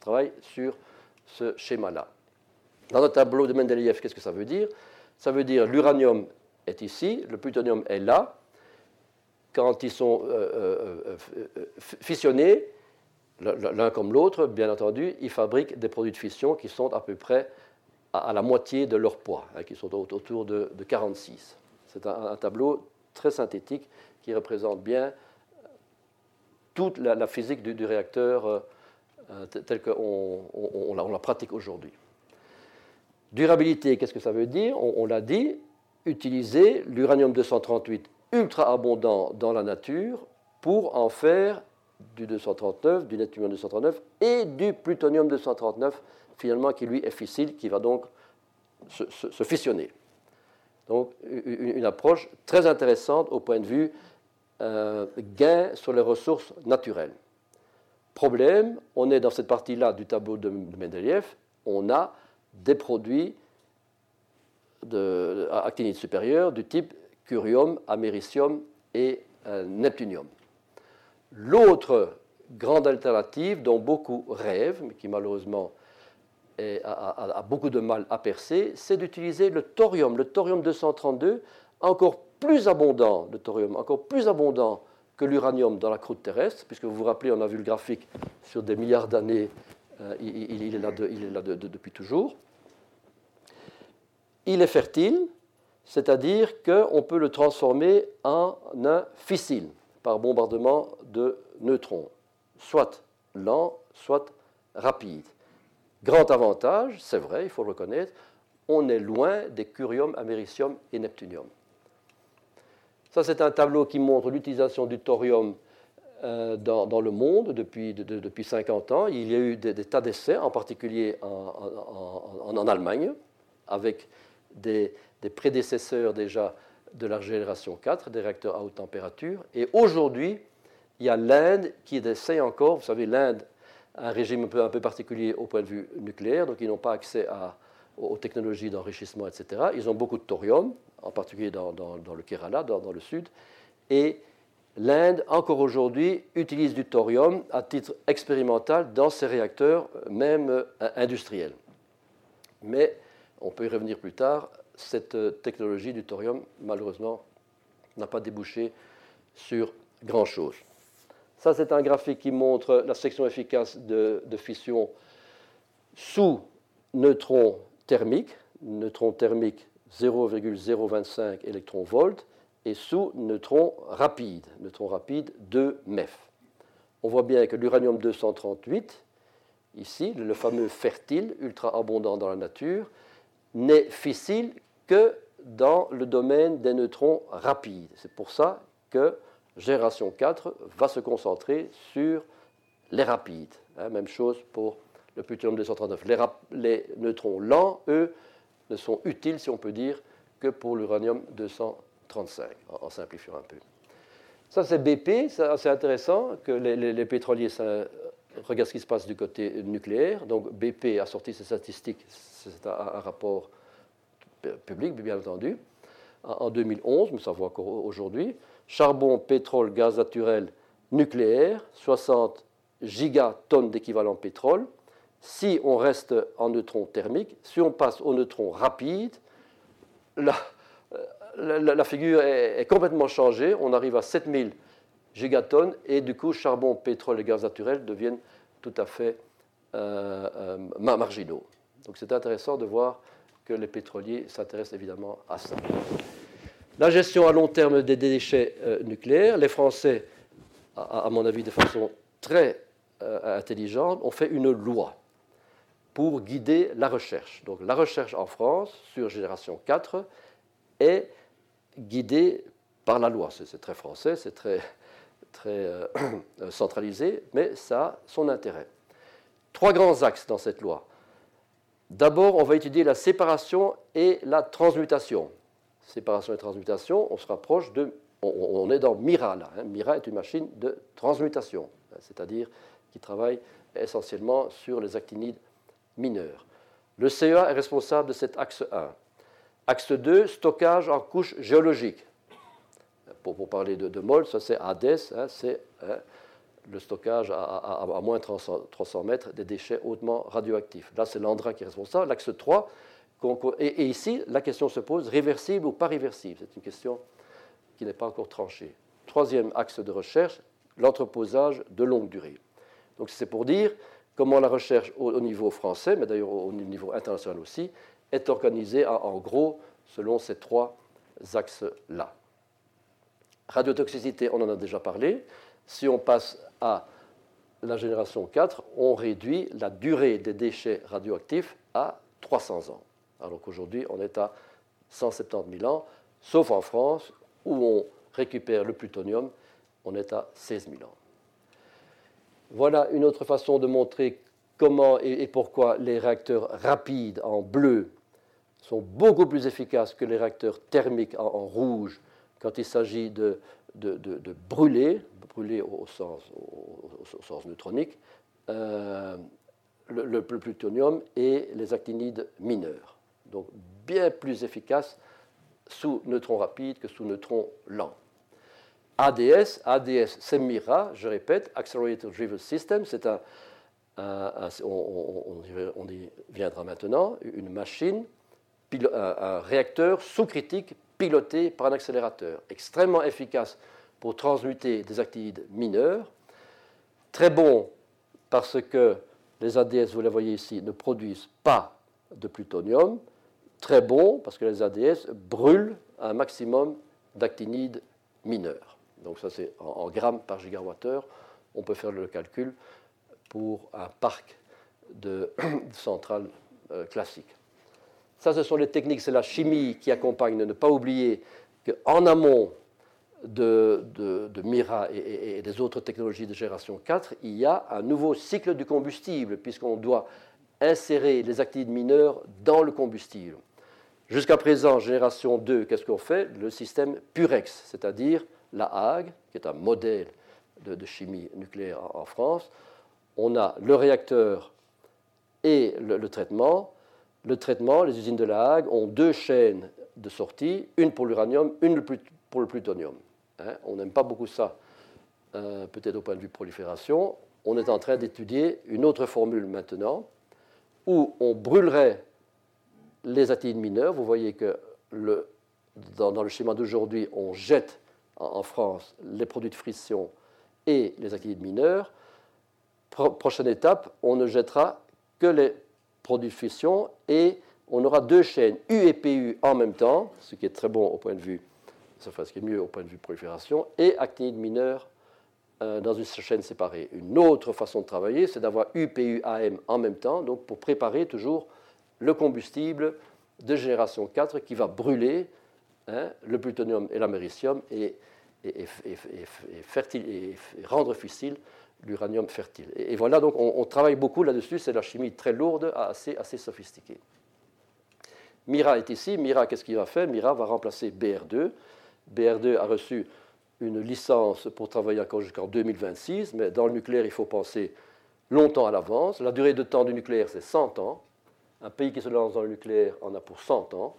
travaillent sur ce schéma-là. Dans notre tableau de Mendeleïev, qu'est-ce que ça veut dire? Ça veut dire l'uranium est ici, le plutonium est là. Quand ils sont euh, euh, euh, fusionnés, l'un comme l'autre, bien entendu, ils fabriquent des produits de fission qui sont à peu près à, la moitié de leur poids, hein, qui sont autour de, 46. C'est un, tableau très synthétique qui représente bien toute la, physique du, réacteur telle qu'on on la pratique aujourd'hui. Durabilité, qu'est-ce que ça veut dire? On, l'a dit, utiliser l'uranium 238 ultra abondant dans la nature pour en faire du 239, du neptunium 239 et du plutonium 239, finalement, qui lui est fissile, qui va donc se, fissionner. Donc, une, approche très intéressante au point de vue euh, gain sur les ressources naturelles. Problème, on est dans cette partie-là du tableau de Mendeleev, on a des produits de, actinides supérieurs du type curium, américium et euh, neptunium. L'autre grande alternative dont beaucoup rêvent, mais qui malheureusement a, beaucoup de mal à percer, c'est d'utiliser le thorium, le thorium 232, encore plus abondant, le thorium encore plus abondant que l'uranium dans la croûte terrestre, puisque vous vous rappelez, on a vu le graphique sur des milliards d'années euh, il, est là, il est là depuis toujours. Il est fertile, c'est-à-dire qu'on peut le transformer en un fissile par bombardement de neutrons, soit lent, soit rapide. Grand avantage, c'est vrai, il faut le reconnaître, on est loin des curium, américium et neptunium. Ça, c'est un tableau qui montre l'utilisation du thorium euh, dans, le monde depuis, depuis 50 ans. Il y a eu des, tas d'essais, en particulier en, Allemagne, avec des, prédécesseurs déjà de la génération 4, des réacteurs à haute température. Et aujourd'hui, il y a l'Inde qui essaie encore, vous savez, l'Inde a un régime un peu, particulier au point de vue nucléaire, donc ils n'ont pas accès aux technologies d'enrichissement, etc. Ils ont beaucoup de thorium, en particulier dans, le Kerala, dans, dans, le sud. Et l'Inde, encore aujourd'hui, utilise du thorium à titre expérimental dans ses réacteurs, même euh, industriels. Mais, on peut y revenir plus tard, cette euh, technologie du thorium, malheureusement, n'a pas débouché sur grand-chose. Ça, c'est un graphique qui montre la section efficace de, fission sous neutrons thermiques, neutrons thermiques 0,025 électronvolts, et sous neutrons rapides, neutrons rapides 2 MEF. On voit bien que l'uranium 238, ici, le fameux fertile, ultra abondant dans la nature, n'est fissile que dans le domaine des neutrons rapides. C'est pour ça que génération 4 va se concentrer sur les rapides. Hein, même chose pour le plutonium 239. Les, neutrons lents, eux, ne sont utiles, si on peut dire, que pour l'uranium 238. 35, en, simplifiant un peu. Ça, c'est BP, c'est intéressant que les, pétroliers regardent ce qui se passe du côté nucléaire. Donc, BP a sorti ses statistiques, c'est un, rapport public, bien entendu, en 2011, mais ça encore aujourd'hui. Charbon, pétrole, gaz naturel, nucléaire, 60 gigatonnes d'équivalent pétrole. Si on reste en neutron thermique, si on passe au neutron rapide, la, la, figure est, complètement changée. On arrive à 7000 gigatonnes et du coup, charbon, pétrole et gaz naturel deviennent tout à fait euh, euh, marginaux. Donc c'est intéressant de voir que les pétroliers s'intéressent évidemment à ça. La gestion à long terme des déchets euh, nucléaires, les Français, à, mon avis de façon très intelligente, ont fait une loi pour guider la recherche. Donc la recherche en France sur génération 4 est guidée par la loi. C'est très français, c'est très, très euh, centralisé, mais ça a son intérêt. Trois grands axes dans cette loi. D'abord, on va étudier la séparation et la transmutation. Séparation et transmutation, on se rapproche de... On, est dans MIRA là. Hein. MIRA est une machine de transmutation, c'est-à-dire qui travaille essentiellement sur les actinides mineurs. Le CEA est responsable de cet axe 1. Axe 2, stockage en couche géologique. Pour, parler de, de MOL, ça c'est ADES, hein, c'est hein, le stockage à, moins de 300, mètres des déchets hautement radioactifs. Là, c'est l'ANDRA qui est responsable. L'axe 3, et, ici, la question se pose, réversible ou pas réversible? C'est une question qui n'est pas encore tranchée. Troisième axe de recherche, l'entreposage de longue durée. Donc c'est pour dire comment la recherche au, niveau français, mais d'ailleurs au, niveau international aussi, est organisée en, gros selon ces trois axes-là. Radiotoxicité, on en a déjà parlé. Si on passe à la génération 4, on réduit la durée des déchets radioactifs à 300 ans. Alors qu'aujourd'hui, on est à 170 000 ans, sauf en France, où on récupère le plutonium, on est à 16 000 ans. Voilà une autre façon de montrer comment et, pourquoi les réacteurs rapides en bleu sont beaucoup plus efficaces que les réacteurs thermiques en, rouge quand il s'agit de, brûler, brûler au, sens, neutronique, euh, le, plutonium et les actinides mineurs. Donc bien plus efficaces sous neutrons rapides que sous neutrons lents. ADS, ADS, c'est MIRA, je répète, Accelerator Driven System, c'est un, on, y viendra maintenant, une machine, un, réacteur sous-critique piloté par un accélérateur, extrêmement efficace pour transmuter des actinides mineurs, très bon parce que les ADS, vous les voyez ici, ne produisent pas de plutonium, très bon parce que les ADS brûlent un maximum d'actinides mineurs. Donc ça c'est en, grammes par gigawattheure. On peut faire le calcul pour un parc de centrales euh, classiques. Ça, ce sont les techniques, c'est la chimie qui accompagne. Ne pas oublier qu'en amont de, MIRA et, des autres technologies de génération 4, il y a un nouveau cycle du combustible, puisqu'on doit insérer les activités mineurs dans le combustible. Jusqu'à présent, génération 2, qu'est-ce qu'on fait? Le système Purex, c'est-à-dire la Hague, qui est un modèle de, chimie nucléaire en, France, on a le réacteur et le, traitement. Le traitement, les usines de la Hague ont deux chaînes de sortie, une pour l'uranium, une pour le plutonium. Hein, on n'aime pas beaucoup ça, euh, peut-être au point de vue prolifération. On est en train d'étudier une autre formule maintenant, où on brûlerait les actinides mineurs. Vous voyez que dans, le schéma d'aujourd'hui, on jette en, France les produits de friction et les actinides mineurs. prochaine étape, on ne jettera que les produits de fission et on aura deux chaînes U et PU en même temps, ce qui est très bon au point de vue, ce qui est mieux au point de vue prolifération, et actinides mineurs euh, dans une chaîne séparée. Une autre façon de travailler, c'est d'avoir U, PU, AM en même temps, donc pour préparer toujours le combustible de génération 4 qui va brûler hein, le plutonium et l'américium et, et, rendre fissile l'uranium fertile. Et, voilà, donc on, travaille beaucoup là-dessus, c'est la chimie très lourde, assez, assez sophistiquée. Mira est ici, Mira, qu'est-ce qu'il va faire? Mira va remplacer BR2. BR2 a reçu une licence pour travailler encore jusqu'en 2026, mais dans le nucléaire, il faut penser longtemps à l'avance. La durée de temps du nucléaire, c'est 100 ans. Un pays qui se lance dans le nucléaire en a pour 100 ans.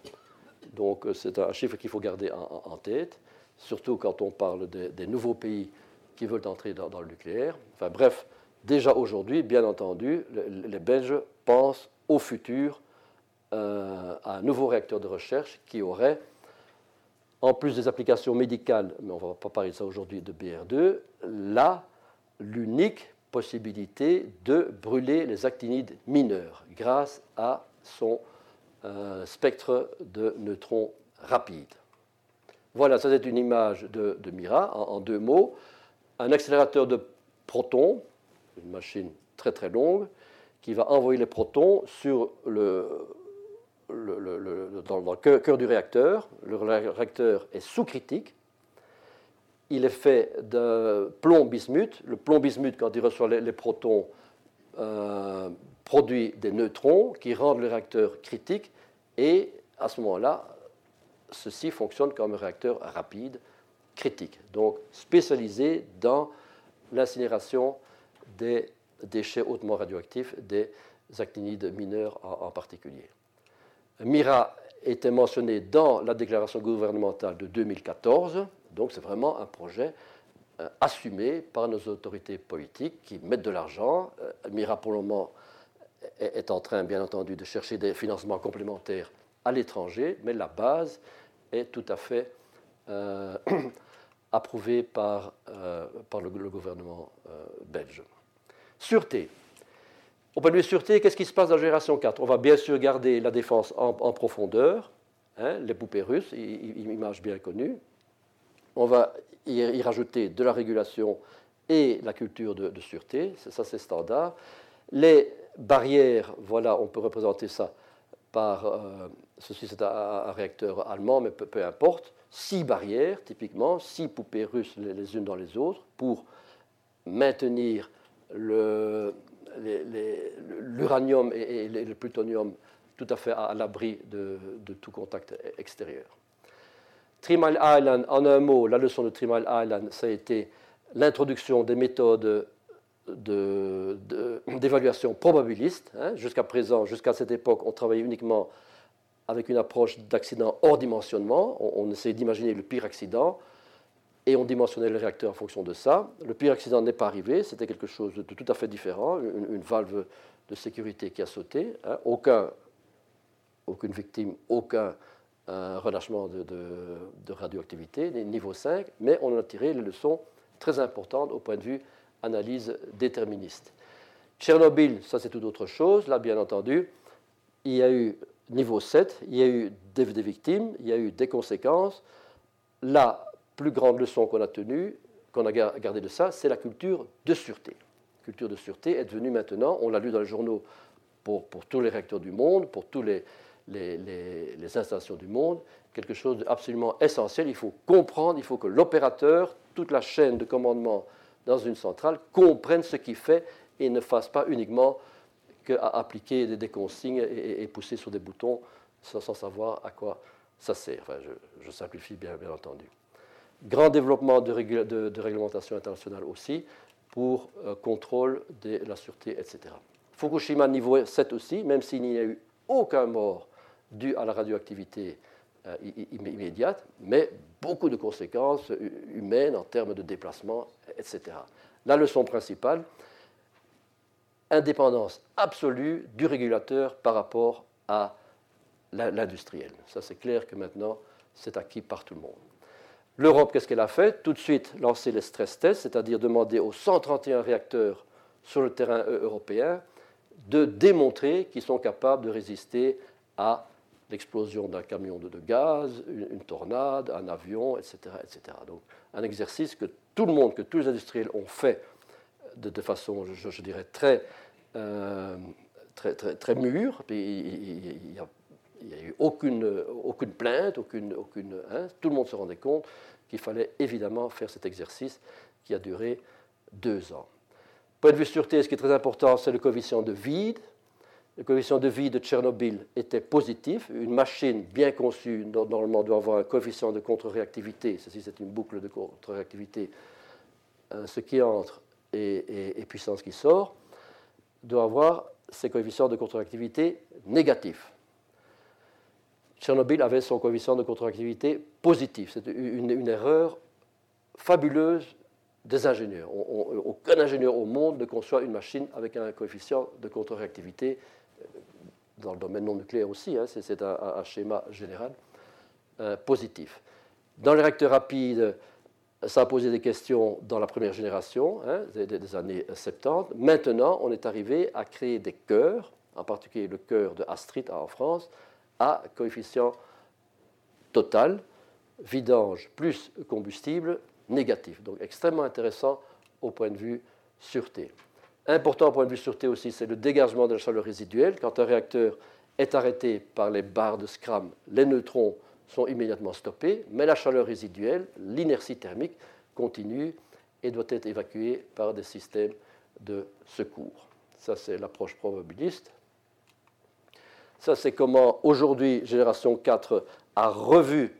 Donc euh, c'est un chiffre qu'il faut garder en, tête, surtout quand on parle des, nouveaux pays qui veulent entrer dans, le nucléaire. Enfin bref, déjà aujourd'hui, bien entendu, les Belges pensent au futur euh, à un nouveau réacteur de recherche qui aurait, en plus des applications médicales, mais on ne va pas parler de ça aujourd'hui, de BR2, là, l'unique possibilité de brûler les actinides mineurs grâce à son euh, spectre de neutrons rapides. Voilà, ça c'est une image de, Mira en, deux mots. Un accélérateur de protons, une machine très très longue, qui va envoyer les protons dans le cœur du réacteur. Le réacteur est sous-critique. Il est fait de plomb-bismuth. Le plomb-bismuth, quand il reçoit les, protons, euh, produit des neutrons qui rendent le réacteur critique. Et à ce moment-là, ceci fonctionne comme un réacteur rapide critique, donc spécialisé dans l'incinération des déchets hautement radioactifs, des actinides mineurs en, particulier. MIRA était mentionné dans la déclaration gouvernementale de 2014, donc c'est vraiment un projet euh, assumé par nos autorités politiques qui mettent de l'argent. Euh, MIRA, pour le moment, est en train, bien entendu, de chercher des financements complémentaires à l'étranger, mais la base est tout à fait approuvée par, par le, gouvernement belge. Sûreté. Au point de vue sûreté, qu'est-ce qui se passe dans la génération 4 On va bien sûr garder la défense en, profondeur, hein, les poupées russes, image bien connue. On va y, rajouter de la régulation et la culture de, sûreté, ça c'est standard. Les barrières, voilà, on peut représenter ça par, euh, ceci c'est un, réacteur allemand, mais peu, importe, six barrières typiquement, six poupées russes les, unes dans les autres pour maintenir l'uranium et, le plutonium tout à fait à, l'abri de, tout contact extérieur. Three Island, en un mot, la leçon de Three Island, ça a été l'introduction des méthodes d'évaluation probabiliste. Hein. Jusqu'à présent, jusqu'à cette époque, on travaillait uniquement avec une approche d'accident hors dimensionnement. On, on essayait d'imaginer le pire accident et on dimensionnait le réacteur en fonction de ça. Le pire accident n'est pas arrivé, c'était quelque chose de tout à fait différent, une, valve de sécurité qui a sauté. Hein. Aucun, aucune victime, aucun euh, relâchement de, de, radioactivité, niveau 5, mais on a tiré les leçons très importantes au point de vue analyse déterministe. Tchernobyl, ça c'est tout autre chose. Là, bien entendu, il y a eu niveau 7, il y a eu des, victimes, il y a eu des conséquences. Là, plus grande leçon qu'on a tenue, qu'on a gardé de ça, c'est la culture de sûreté. La culture de sûreté est devenue maintenant, on l'a lu dans les journaux pour, tous les réacteurs du monde, pour les, les, les, installations du monde, quelque chose d'absolument essentiel. Il faut comprendre, il faut que l'opérateur, toute la chaîne de commandement dans une centrale, comprenne ce qu'il fait et ne fasse pas uniquement qu'appliquer des, des, consignes et, pousser sur des boutons sans, savoir à quoi ça sert. Je, simplifie bien, entendu. Grand développement de, réglementation internationale aussi pour euh, contrôle de la sûreté, etc. Fukushima niveau 7 aussi, même s'il n'y a eu aucun mort dû à la radioactivité euh, immédiate, mais beaucoup de conséquences humaines en termes de déplacement, etc. La leçon principale, indépendance absolue du régulateur par rapport à l'industriel. Ça, c'est clair que maintenant, c'est acquis par tout le monde. L'Europe, qu'est-ce qu'elle a fait? Tout de suite lancer les stress tests, c'est-à-dire demander aux 131 réacteurs sur le terrain euh, européen de démontrer qu'ils sont capables de résister à l'explosion d'un camion de, gaz, une, tornade, un avion, etc., etc. Donc un exercice que tout le monde, que tous les industriels ont fait de, façon, je, dirais, très, très, très, très mûre. il n'y a eu aucune, aucune plainte, aucune, aucune, hein. tout le monde se rendait compte qu'il fallait évidemment faire cet exercice qui a duré deux ans. Point de vue sûreté, ce qui est très important, c'est le coefficient de vide. le coefficient de vie de Tchernobyl était positif. Une machine bien conçue, normalement, doit avoir un coefficient de contre-réactivité. Ceci, c'est une boucle de contre-réactivité. Euh, ce qui entre et, puissance qui sort doit avoir ces coefficients de contre-réactivité négatifs. Tchernobyl avait son coefficient de contre-réactivité positif. C'est une, erreur fabuleuse des ingénieurs. aucun ingénieur au monde ne conçoit une machine avec un coefficient de contre-réactivité dans le domaine non nucléaire aussi, hein, c'est un, schéma général euh, positif. Dans les réacteurs rapides, ça a posé des questions dans la première génération, hein, des, années 70. Maintenant, on est arrivé à créer des cœurs, en particulier le cœur de Astrid en France, à coefficient total, vidange plus combustible négatif. Donc extrêmement intéressant au point de vue sûreté. Important au point de vue sûreté aussi, c'est le dégagement de la chaleur résiduelle. Quand un réacteur est arrêté par les barres de Scram, les neutrons sont immédiatement stoppés, mais la chaleur résiduelle, l'inertie thermique, continue et doit être évacuée par des systèmes de secours. Ça, c'est l'approche probabiliste. Ça, c'est comment aujourd'hui Génération 4 a revu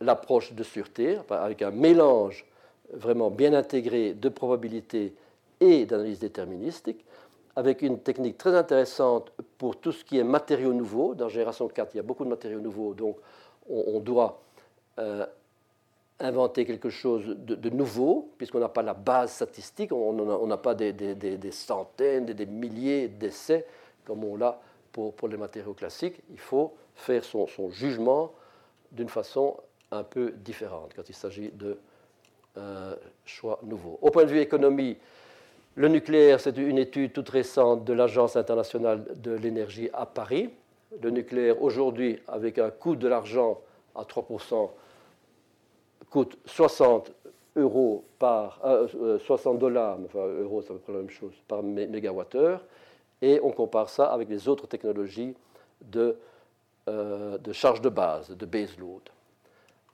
l'approche de sûreté, avec un mélange vraiment bien intégré de probabilité et d'analyse déterministique, avec une technique très intéressante pour tout ce qui est matériaux nouveaux. Dans Génération 4, il y a beaucoup de matériaux nouveaux, donc on, doit euh, inventer quelque chose de, nouveau, puisqu'on n'a pas la base statistique, on n'a pas des, centaines, des, milliers d'essais comme on l'a pour, les matériaux classiques. Il faut faire son, jugement d'une façon un peu différente quand il s'agit de euh, choix nouveaux. Au point de vue économie, le nucléaire, c'est une étude toute récente de l'Agence internationale de l'énergie à Paris. Le nucléaire, aujourd'hui, avec un coût de l'argent à 3%, coûte 60 euros par, 60 euh, dollars, enfin euros, c'est à peu près la même chose, par mégawattheure. Et on compare ça avec les autres technologies de, euh, de charge de base, de base load.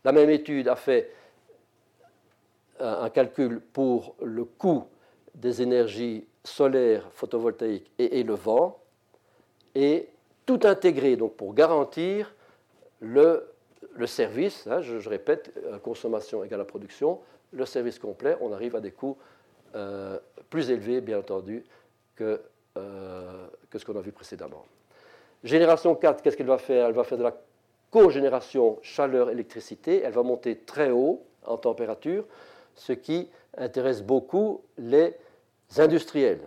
La même étude a fait un calcul pour le coût des énergies solaires, photovoltaïques et, le vent, et tout intégré donc pour garantir le, service, hein, je, répète, consommation égale à production, le service complet, on arrive à des coûts euh, plus élevés, bien entendu, que, euh, que ce qu'on a vu précédemment. Génération 4, qu'est-ce qu'elle va faire? Elle va faire de la cogénération chaleur-électricité, elle va monter très haut en température, ce qui intéresse beaucoup les industriels.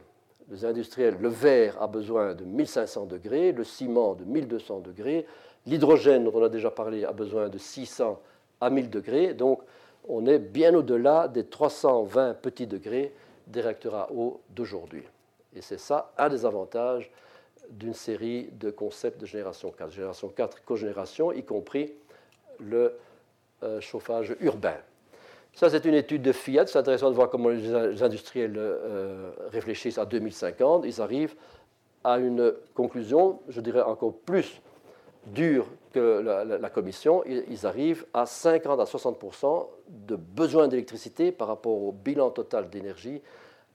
Les industriels, le verre a besoin de 1500 degrés, le ciment de 1200 degrés, l'hydrogène, dont on a déjà parlé, a besoin de 600 à 1000 degrés. Donc, on est bien au-delà des 320 petits degrés des réacteurs à eau d'aujourd'hui. Et c'est ça un des avantages d'une série de concepts de génération 4. Génération 4, cogénération, y compris le euh, chauffage urbain. Ça, c'est une étude de Fiat. C'est intéressant de voir comment les industriels euh, réfléchissent à 2050. Ils arrivent à une conclusion, je dirais encore plus dure que la, Commission. Ils, arrivent à 50 à 60 de besoin d'électricité par rapport au bilan total d'énergie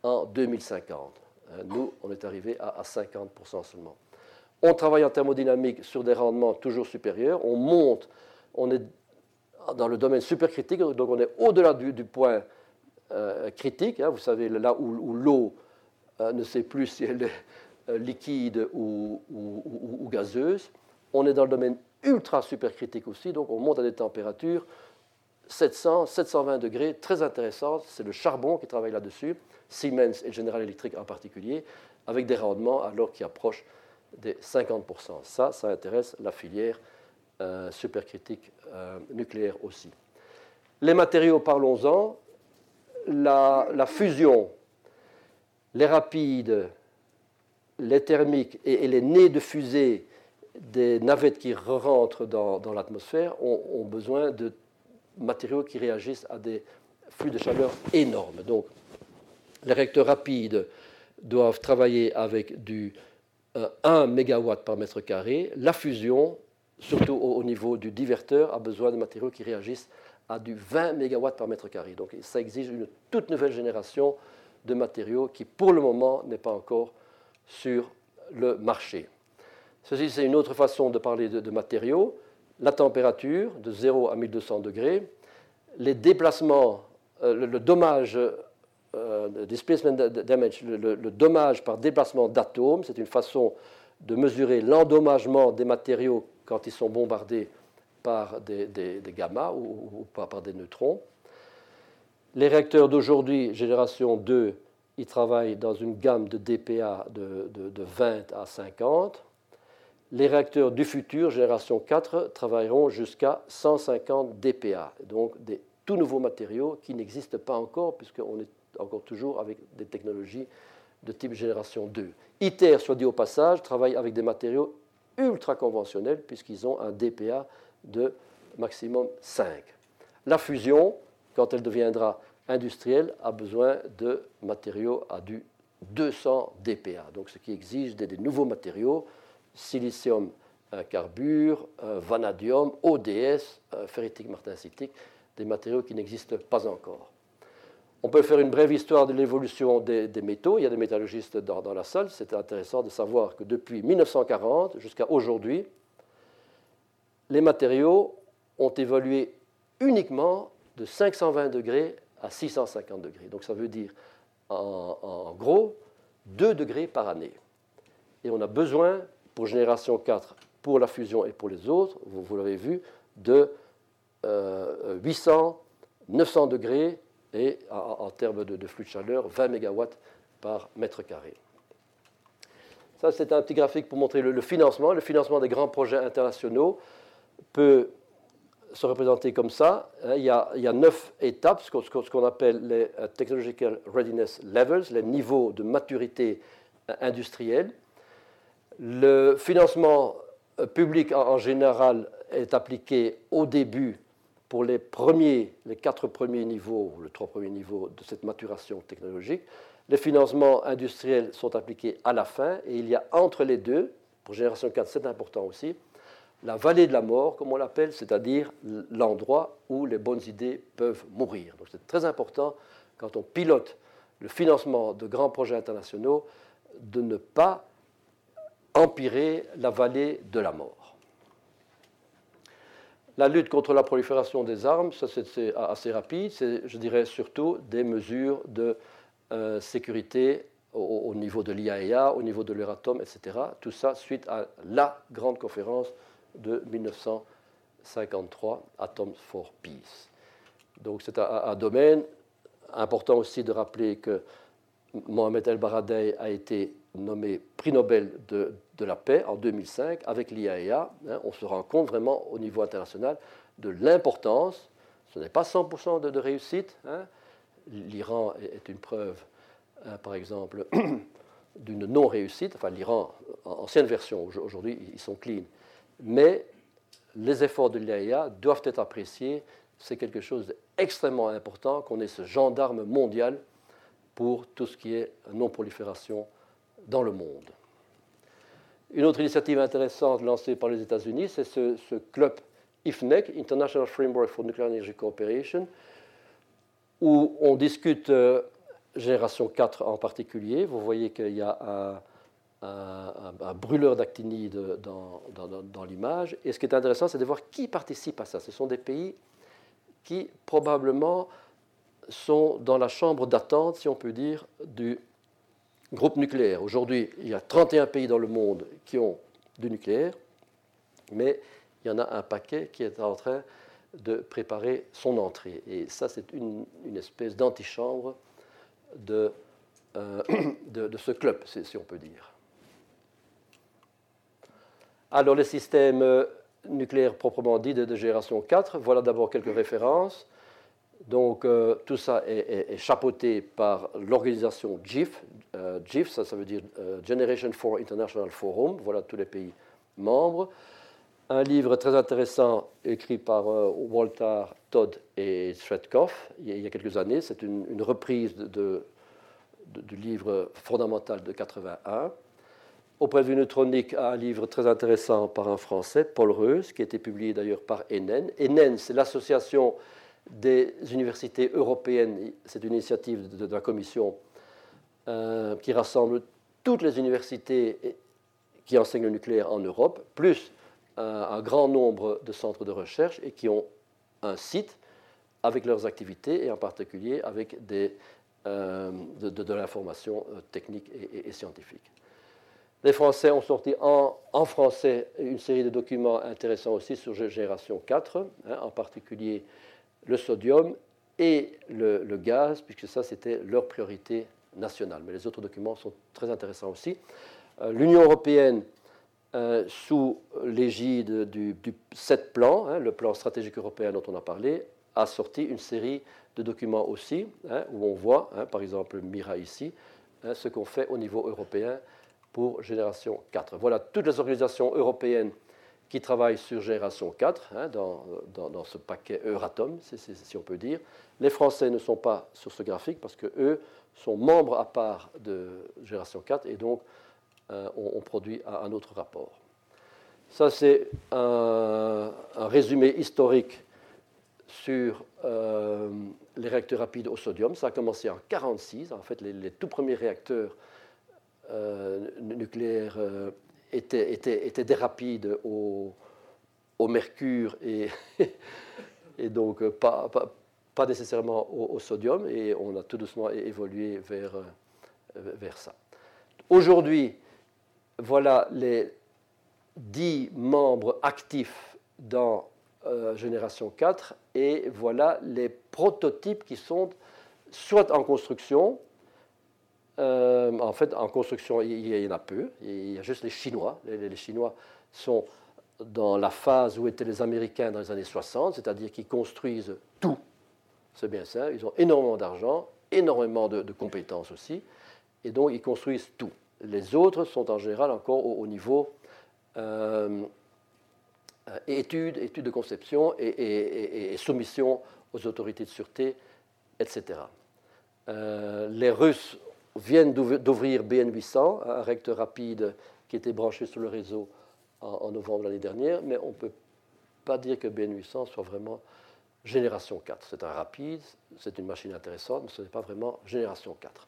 en 2050. Euh, nous, on est arrivé à, à 50% seulement. On travaille en thermodynamique sur des rendements toujours supérieurs. On monte, on est dans le domaine supercritique, donc on est au-delà du, point euh, critique, hein, vous savez, là où, l'eau euh, ne sait plus si elle est euh, liquide ou, gazeuse. On est dans le domaine ultra supercritique aussi, donc on monte à des températures 700, 720 degrés, très intéressantes. C'est le charbon qui travaille là-dessus, Siemens et General Electric en particulier, avec des rendements alors qui approchent des 50%. Ça, ça intéresse la filière euh, supercritique euh, nucléaire aussi. Les matériaux, parlons-en. La, fusion, les rapides, les thermiques et, les nez de fusée des navettes qui rentrent dans, l'atmosphère ont, besoin de matériaux qui réagissent à des flux de chaleur énormes. Donc, les réacteurs rapides doivent travailler avec du 1 euh, MW par mètre carré. La fusion surtout au, niveau du diverteur, a besoin de matériaux qui réagissent à du 20 MW par mètre carré. Donc ça exige une toute nouvelle génération de matériaux qui, pour le moment, n'est pas encore sur le marché. Ceci, c'est une autre façon de parler de, matériaux. La température, de 0 à 1200 degrés, les déplacements, euh, le, dommage, euh, damage, le, dommage par déplacement d'atomes, c'est une façon de mesurer l'endommagement des matériaux quand ils sont bombardés par des, gamma ou, par des neutrons. Les réacteurs d'aujourd'hui, génération 2, ils travaillent dans une gamme de DPA de, 20 à 50. Les réacteurs du futur, génération 4, travailleront jusqu'à 150 DPA, donc des tout nouveaux matériaux qui n'existent pas encore, puisqu'on est encore toujours avec des technologies de type génération 2. ITER, soit dit au passage, travaille avec des matériaux ultra conventionnels, puisqu'ils ont un DPA de maximum 5. La fusion, quand elle deviendra industrielle, a besoin de matériaux à du 200 dPa, donc ce qui exige des, nouveaux matériaux, silicium carbure, vanadium, ODS, ferritique martensitique, des matériaux qui n'existent pas encore. On peut faire une brève histoire de l'évolution des, métaux. Il y a des métallurgistes dans, la salle. C'est intéressant de savoir que depuis 1940 jusqu'à aujourd'hui, les matériaux ont évolué uniquement de 520 degrés à 650 degrés. Donc ça veut dire en, gros 2 degrés par année. Et on a besoin, pour génération 4, pour la fusion et pour les autres, vous, l'avez vu, de 800, euh, 900 degrés et en, termes de, flux de chaleur, 20 MW par mètre carré. Ça, c'est un petit graphique pour montrer le financement, le financement des grands projets internationaux peut se représenter comme ça. Hein, il y a, neuf étapes, ce qu'on appelle les euh, Technological Readiness Levels, les niveaux de maturité euh, industrielle. Le financement euh, public en général est appliqué au début pour les quatre premiers niveaux, les trois premiers niveaux de cette maturation technologique. Les financements industriels sont appliqués à la fin et il y a entre les deux, pour génération 4 c'est important aussi, la vallée de la mort, comme on l'appelle, c'est-à-dire l'endroit où les bonnes idées peuvent mourir. Donc c'est très important quand on pilote le financement de grands projets internationaux de ne pas empirer la vallée de la mort. La lutte contre la prolifération des armes, ça c'est assez rapide, c'est je dirais surtout des mesures de euh, sécurité au, au, niveau de l'IAEA, au niveau de l'Euratom, etc. Tout ça suite à la grande conférence de 1953, Atoms for Peace. Donc c'est un, domaine important aussi de rappeler que Mohamed El Baradei a été nommé prix Nobel de, la paix en 2005 avec l'IAEA. Hein. on se rend compte vraiment au niveau international de l'importance. Ce n'est pas 100% de, réussite. Hein. L'Iran est une preuve, hein, par exemple, d'une non-réussite. Enfin, l'Iran, ancienne version, aujourd'hui, ils sont clean mais les efforts de l'IAEA doivent être appréciés. C'est quelque chose d'extrêmement important qu'on ait ce gendarme mondial pour tout ce qui est non-prolifération dans le monde. Une autre initiative intéressante lancée par les États-Unis, c'est ce, club IFNEC, International Framework for Nuclear Energy Cooperation, où on discute euh, génération 4 en particulier. Vous voyez qu'il y a un, brûleur d'actinide dans, dans, l'image. Et ce qui est intéressant, c'est de voir qui participe à ça. Ce sont des pays qui probablement sont dans la chambre d'attente, si on peut dire, du groupe nucléaire. Aujourd'hui, il y a 31 pays dans le monde qui ont du nucléaire, mais il y en a un paquet qui est en train de préparer son entrée. Et ça, c'est une, espèce d'antichambre de, euh, de, de, ce club, si on peut dire. Alors, les systèmes euh, nucléaires proprement dit de, génération 4, voilà d'abord quelques références. Donc, euh, tout ça est, chapeauté par l'organisation GIF. Euh, GIF, ça, ça veut dire Generation for International Forum. Voilà tous les pays membres. Un livre très intéressant écrit par Walter Todd et Svetkoff il y a quelques années. C'est une, reprise du livre fondamental de 81. Au point de neutronique, un livre très intéressant par un Français, Paul Reus, qui a été publié d'ailleurs par ENEN. ENEN, c'est l'association des universités européennes, c'est une initiative de, la Commission euh, qui rassemble toutes les universités qui enseignent le nucléaire en Europe, plus un, grand nombre de centres de recherche et qui ont un site avec leurs activités et en particulier avec euh, de, l'information euh, technique et, scientifique. Les Français ont sorti en, français une série de documents intéressants aussi sur génération 4, hein, en particulier le sodium et le, gaz, puisque ça c'était leur priorité nationale. Mais les autres documents sont très intéressants aussi. Euh, L'Union européenne euh, sous l'égide du, du 7 plan, hein, le plan stratégique européen dont on a parlé, a sorti une série de documents aussi, hein, où on voit, hein, par exemple Mira ici, ce qu'on fait au niveau européen pour Génération 4. Voilà toutes les organisations européennes qui travaillent sur Génération 4, dans, dans, ce paquet Euratom, si on peut dire. Les Français ne sont pas sur ce graphique parce qu'eux sont membres à part de Génération 4 et donc euh, on, produit un, autre rapport. Ça, c'est un, résumé historique sur euh, les réacteurs rapides au sodium. Ça a commencé en 1946. En fait, les, tout premiers réacteurs euh, nucléaires étaient, étaient, des rapides au, mercure et, et donc pas, pas, nécessairement au, sodium. Et on a tout doucement évolué vers, vers ça. Aujourd'hui, voilà les dix membres actifs dans euh, Génération 4 et voilà les prototypes qui sont soit en construction, euh, en fait en construction il y en a peu, il y a juste les Chinois. Les, Chinois sont dans la phase où étaient les Américains dans les années 60, c'est-à-dire qu'ils construisent tout. C'est bien ça, ils ont énormément d'argent, énormément de compétences aussi, et donc ils construisent tout. Les autres sont en général encore au, niveau euh, euh, études, études de conception et, soumission aux autorités de sûreté, etc. Les Russes viennent d'ouvrir BN800, un recteur rapide qui était branché sur le réseau en, novembre l'année dernière, mais on ne peut pas dire que BN800 soit vraiment génération 4. C'est un rapide, c'est une machine intéressante, mais ce n'est pas vraiment génération 4.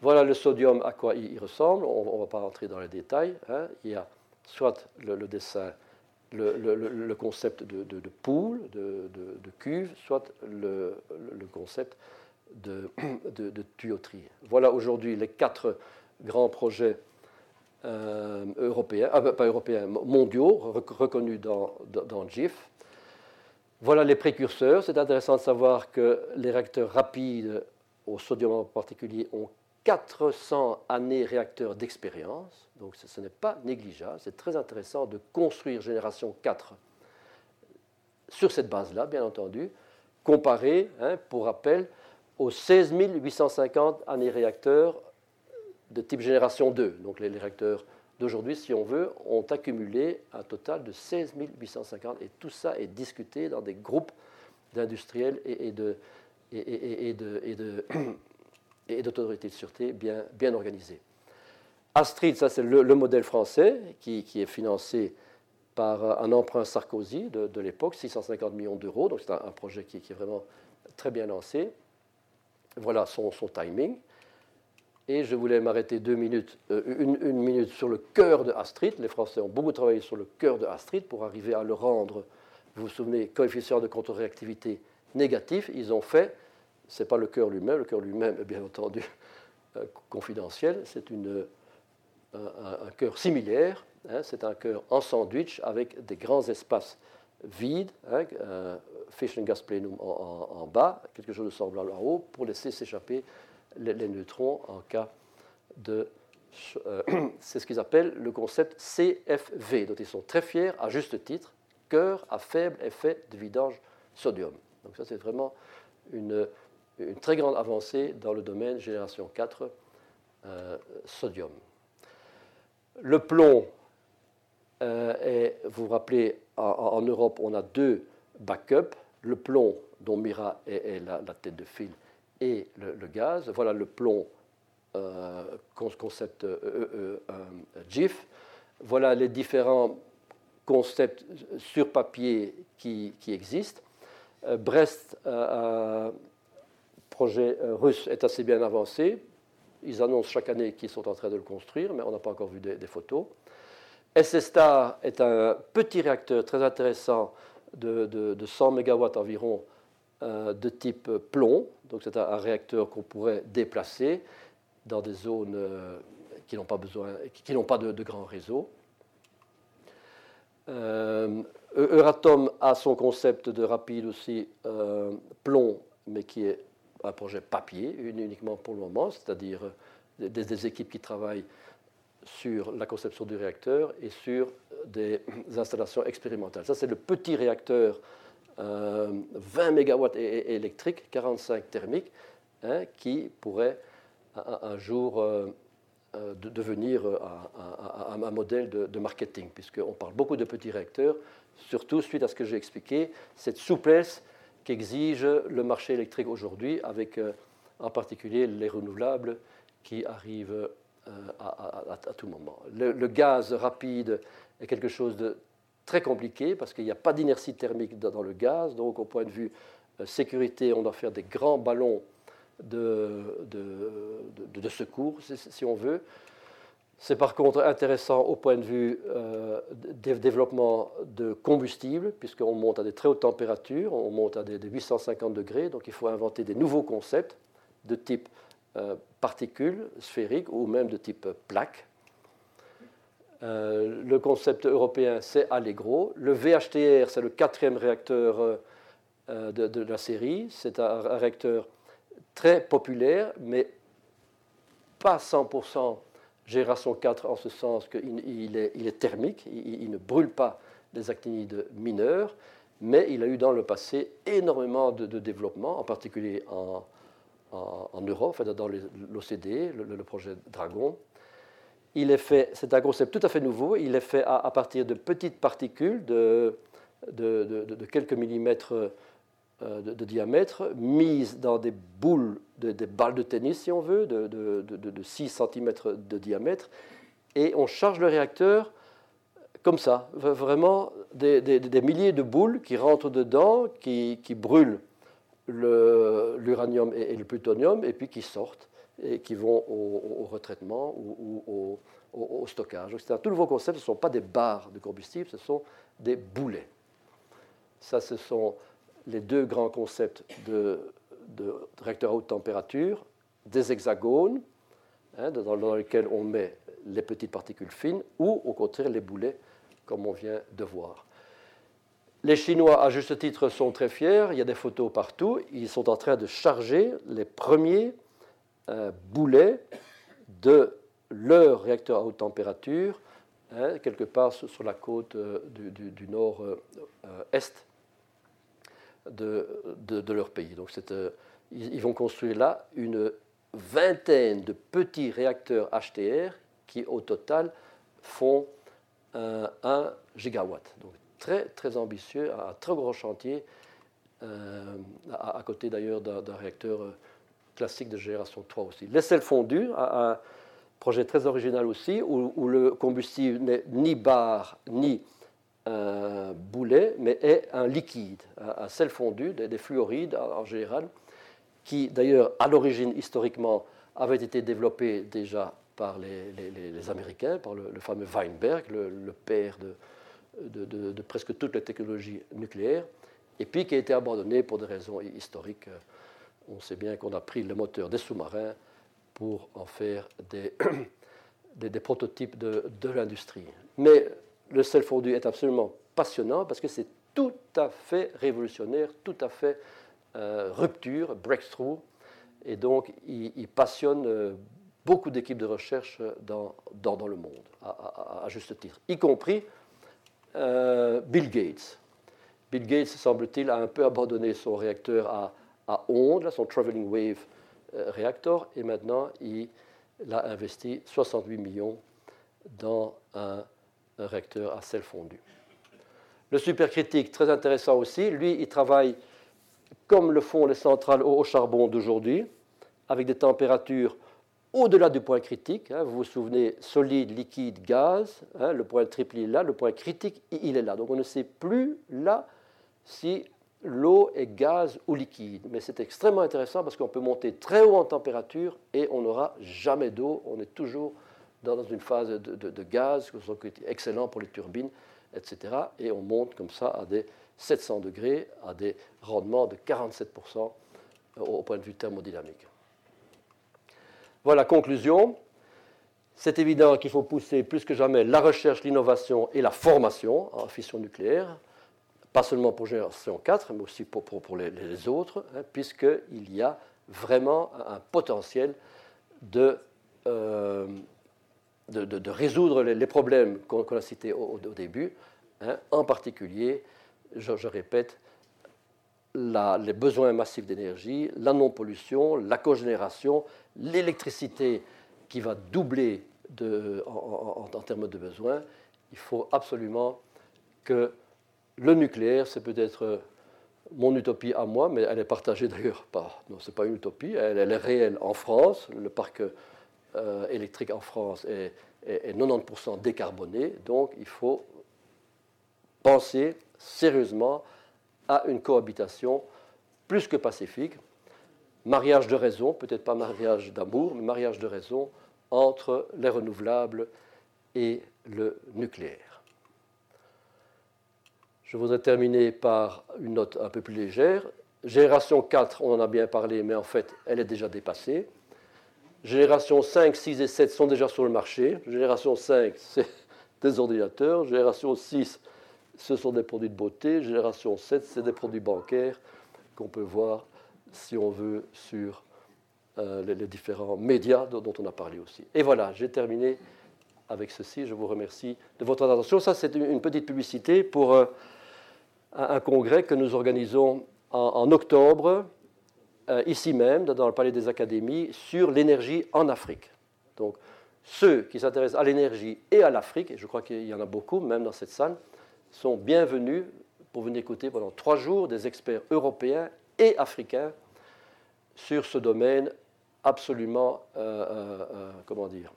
Voilà le sodium, à quoi il, ressemble. On ne va pas rentrer dans les détails. Hein. Il y a soit le, dessin, le, concept de, poule, de, cuve, soit le, concept de, tuyauterie. Voilà aujourd'hui les quatre grands projets euh, européens, ah, pas européens, mondiaux, reconnus dans, dans GIF. Voilà les précurseurs. C'est intéressant de savoir que les réacteurs rapides, au sodium en particulier, ont 400 années réacteurs d'expérience, donc ce, n'est pas négligeable, c'est très intéressant de construire génération 4 sur cette base-là, bien entendu, comparé, hein, pour rappel, aux 16 850 années réacteurs de type génération 2. Donc les, réacteurs d'aujourd'hui, si on veut, ont accumulé un total de 16 850, et tout ça est discuté dans des groupes d'industriels et, de, et, de, et de et d'autorités de sûreté bien, bien organisées. Astrid, ça c'est le, modèle français qui, est financé par un emprunt Sarkozy de, l'époque, 650 millions d'euros, donc c'est un, projet qui, est vraiment très bien lancé. Voilà son, son timing. Et je voulais m'arrêter deux minutes, euh, une, minute sur le cœur de Astrid. Les Français ont beaucoup travaillé sur le cœur de Astrid pour arriver à le rendre, vous vous souvenez, coefficient de contre-réactivité négatif. Ils ont fait ce n'est pas le cœur lui-même, le cœur lui-même est bien entendu euh, confidentiel, c'est un, un, cœur similaire, hein, c'est un cœur en sandwich avec des grands espaces vides, hein, fission gas plenum en, bas, quelque chose de semblable en haut, pour laisser s'échapper les, neutrons en cas de... Euh, c'est ce qu'ils appellent le concept CFV, dont ils sont très fiers, à juste titre, cœur à faible effet de vidange sodium. Donc ça, c'est vraiment une, une très grande avancée dans le domaine génération 4 euh, sodium. Le plomb, euh, est, vous vous rappelez, en, Europe, on a deux backups, le plomb dont Mira est, la, tête de fil et le, gaz. Voilà le plomb euh, concept GIF. Voilà les différents concepts sur papier qui, existent. Brest projet euh, russe est assez bien avancé. Ils annoncent chaque année qu'ils sont en train de le construire, mais on n'a pas encore vu des, photos. SSTAR est un petit réacteur très intéressant de, 100 MW environ euh, de type plomb. Donc c'est un, réacteur qu'on pourrait déplacer dans des zones euh, qui n'ont pas, besoin, qui, n'ont pas de, de grands réseaux. Euh, Euratom a son concept de rapide aussi euh, plomb, mais qui est un projet papier uniquement pour le moment, c'est-à-dire des, équipes qui travaillent sur la conception du réacteur et sur des installations expérimentales. Ça, c'est le petit réacteur 20 euh, MW électrique, 45 thermiques, hein, qui pourrait un, jour euh, euh, devenir un, modèle de, de marketing, puisqu'on parle beaucoup de petits réacteurs, surtout suite à ce que j'ai expliqué, cette souplesse qu'exige le marché électrique aujourd'hui, avec en particulier les renouvelables qui arrivent à, tout moment. Le, gaz rapide est quelque chose de très compliqué parce qu'il n'y a pas d'inertie thermique dans le gaz. Donc, au point de vue euh, sécurité, on doit faire des grands ballons de, de, secours, si, on veut. C'est par contre intéressant au point de vue euh, développement de combustible, puisqu'on monte à des très hautes températures, on monte à des, 850 degrés, donc il faut inventer des nouveaux concepts de type euh, particules sphériques ou même de type plaque. Euh, le concept européen, c'est Allegro. Le VHTR, c'est le quatrième réacteur euh, euh, de, la série. C'est un, réacteur très populaire, mais pas 100% génération 4 en ce sens qu'il est, thermique, il, ne brûle pas des actinides mineurs, mais il a eu dans le passé énormément de, développement, en particulier en, en, Europe, dans l'OCDE, le, projet Dragon. Il est fait, c'est un concept tout à fait nouveau, il est fait à, partir de petites particules de, quelques millimètres euh, de, diamètre, mises dans des boules, des balles de tennis si on veut, de, 6 cm de diamètre, et on charge le réacteur comme ça, vraiment des, milliers de boules qui rentrent dedans, qui, brûlent l'uranium et, le plutonium, et puis qui sortent et qui vont au, retraitement ou, au, stockage. C'est un tout nouveau concept, ce ne sont pas des barres de combustible, ce sont des boulets. Ça, ce sont les deux grands concepts de, réacteurs à haute température, des hexagones, hein, dans, dans, lesquels on met les petites particules fines, ou au contraire les boulets, comme on vient de voir. Les Chinois, à juste titre, sont très fiers. Il y a des photos partout. Ils sont en train de charger les premiers un boulet de leur réacteur à haute température, hein, quelque part sur, la côte euh, du, nord-est euh, de, leur pays. Donc euh, ils, vont construire là une vingtaine de petits réacteurs HTR qui, au total, font un, 1 gigawatt. Très, très ambitieux, un très gros chantier, à, côté d'ailleurs d'un réacteur classique de génération 3 aussi. L'aisselle fondue, un projet très original aussi, où, le combustible n'est ni barre ni un boulet, mais est un liquide, un, sel fondu, des, fluorides en, général, qui d'ailleurs à l'origine historiquement avait été développé déjà par les, Américains, par le, fameux Weinberg, le, père de, de, presque toutes les technologies nucléaires, et puis qui a été abandonné pour des raisons historiques on sait bien qu'on a pris le moteur des sous-marins pour en faire des, des, prototypes de, l'industrie. Mais le sel fondu est absolument passionnant parce que c'est tout à fait révolutionnaire, tout à fait euh, rupture, breakthrough, et donc il, passionne euh, beaucoup d'équipes de recherche dans, dans, le monde, à, juste titre, y compris euh, Bill Gates. Bill Gates, semble-t-il, a un peu abandonné son réacteur à ondes, son Traveling Wave euh, Reactor, et maintenant il a investi 68 millions dans un, réacteur à sel fondu. Le supercritique, très intéressant aussi, lui, il travaille comme le font les centrales au, charbon d'aujourd'hui, avec des températures au-delà du point critique. Hein. vous vous souvenez, solide, liquide, gaz, hein, le point triple est là, le point critique, il est là. Donc on ne sait plus là si l'eau est gaz ou liquide. Mais c'est extrêmement intéressant parce qu'on peut monter très haut en température et on n'aura jamais d'eau. On est toujours dans une phase de, gaz, qui est excellent pour les turbines, etc. Et on monte comme ça à des 700 degrés, à des rendements de 47% au point de vue thermodynamique. Voilà, conclusion. C'est évident qu'il faut pousser plus que jamais la recherche, l'innovation et la formation en fission nucléaire, pas seulement pour génération 4, mais aussi pour, les, autres, hein, puisqu'il y a vraiment un potentiel de, euh, de, résoudre les, problèmes qu'on a cités au, début, hein, en particulier, je, répète, les besoins massifs d'énergie, la non-pollution, la cogénération, l'électricité qui va doubler en, termes de besoins. Il faut absolument que le nucléaire, c'est peut-être mon utopie à moi, mais elle est partagée d'ailleurs par. Non, ce n'est pas une utopie, elle, est réelle en France. Le parc euh, électrique en France est, 90% décarboné, donc il faut penser sérieusement à une cohabitation plus que pacifique, mariage de raison, peut-être pas mariage d'amour, mais mariage de raison entre les renouvelables et le nucléaire. Je voudrais terminer par une note un peu plus légère. Génération 4, on en a bien parlé, mais en fait, elle est déjà dépassée. Génération 5, 6 et 7 sont déjà sur le marché. Génération 5, c'est des ordinateurs. Génération 6, ce sont des produits de beauté. Génération 7, c'est des produits bancaires qu'on peut voir, si on veut, sur euh, les, différents médias dont, on a parlé aussi. Et voilà, j'ai terminé avec ceci. Je vous remercie de votre attention. Ça, c'est une petite publicité pour... Euh, un congrès que nous organisons en, octobre, euh, ici même, dans le Palais des Académies, sur l'énergie en Afrique. Donc, ceux qui s'intéressent à l'énergie et à l'Afrique, et je crois qu'il y en a beaucoup, même dans cette salle, sont bienvenus pour venir écouter pendant trois jours des experts européens et africains sur ce domaine absolument, euh, euh, comment dire,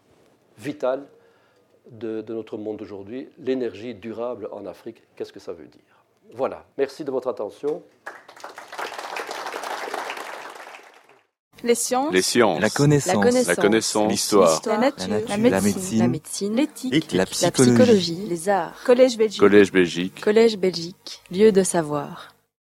vital de, de notre monde d'aujourd'hui, l'énergie durable en Afrique. Qu'est-ce que ça veut dire? Voilà, merci de votre attention. Les sciences. La connaissance. La connaissance. L'histoire. La, nature. La médecine. L'éthique. La, psychologie. Les arts. Collège Belgique. Collège Belgique. Collège Belgique. Lieu de savoir.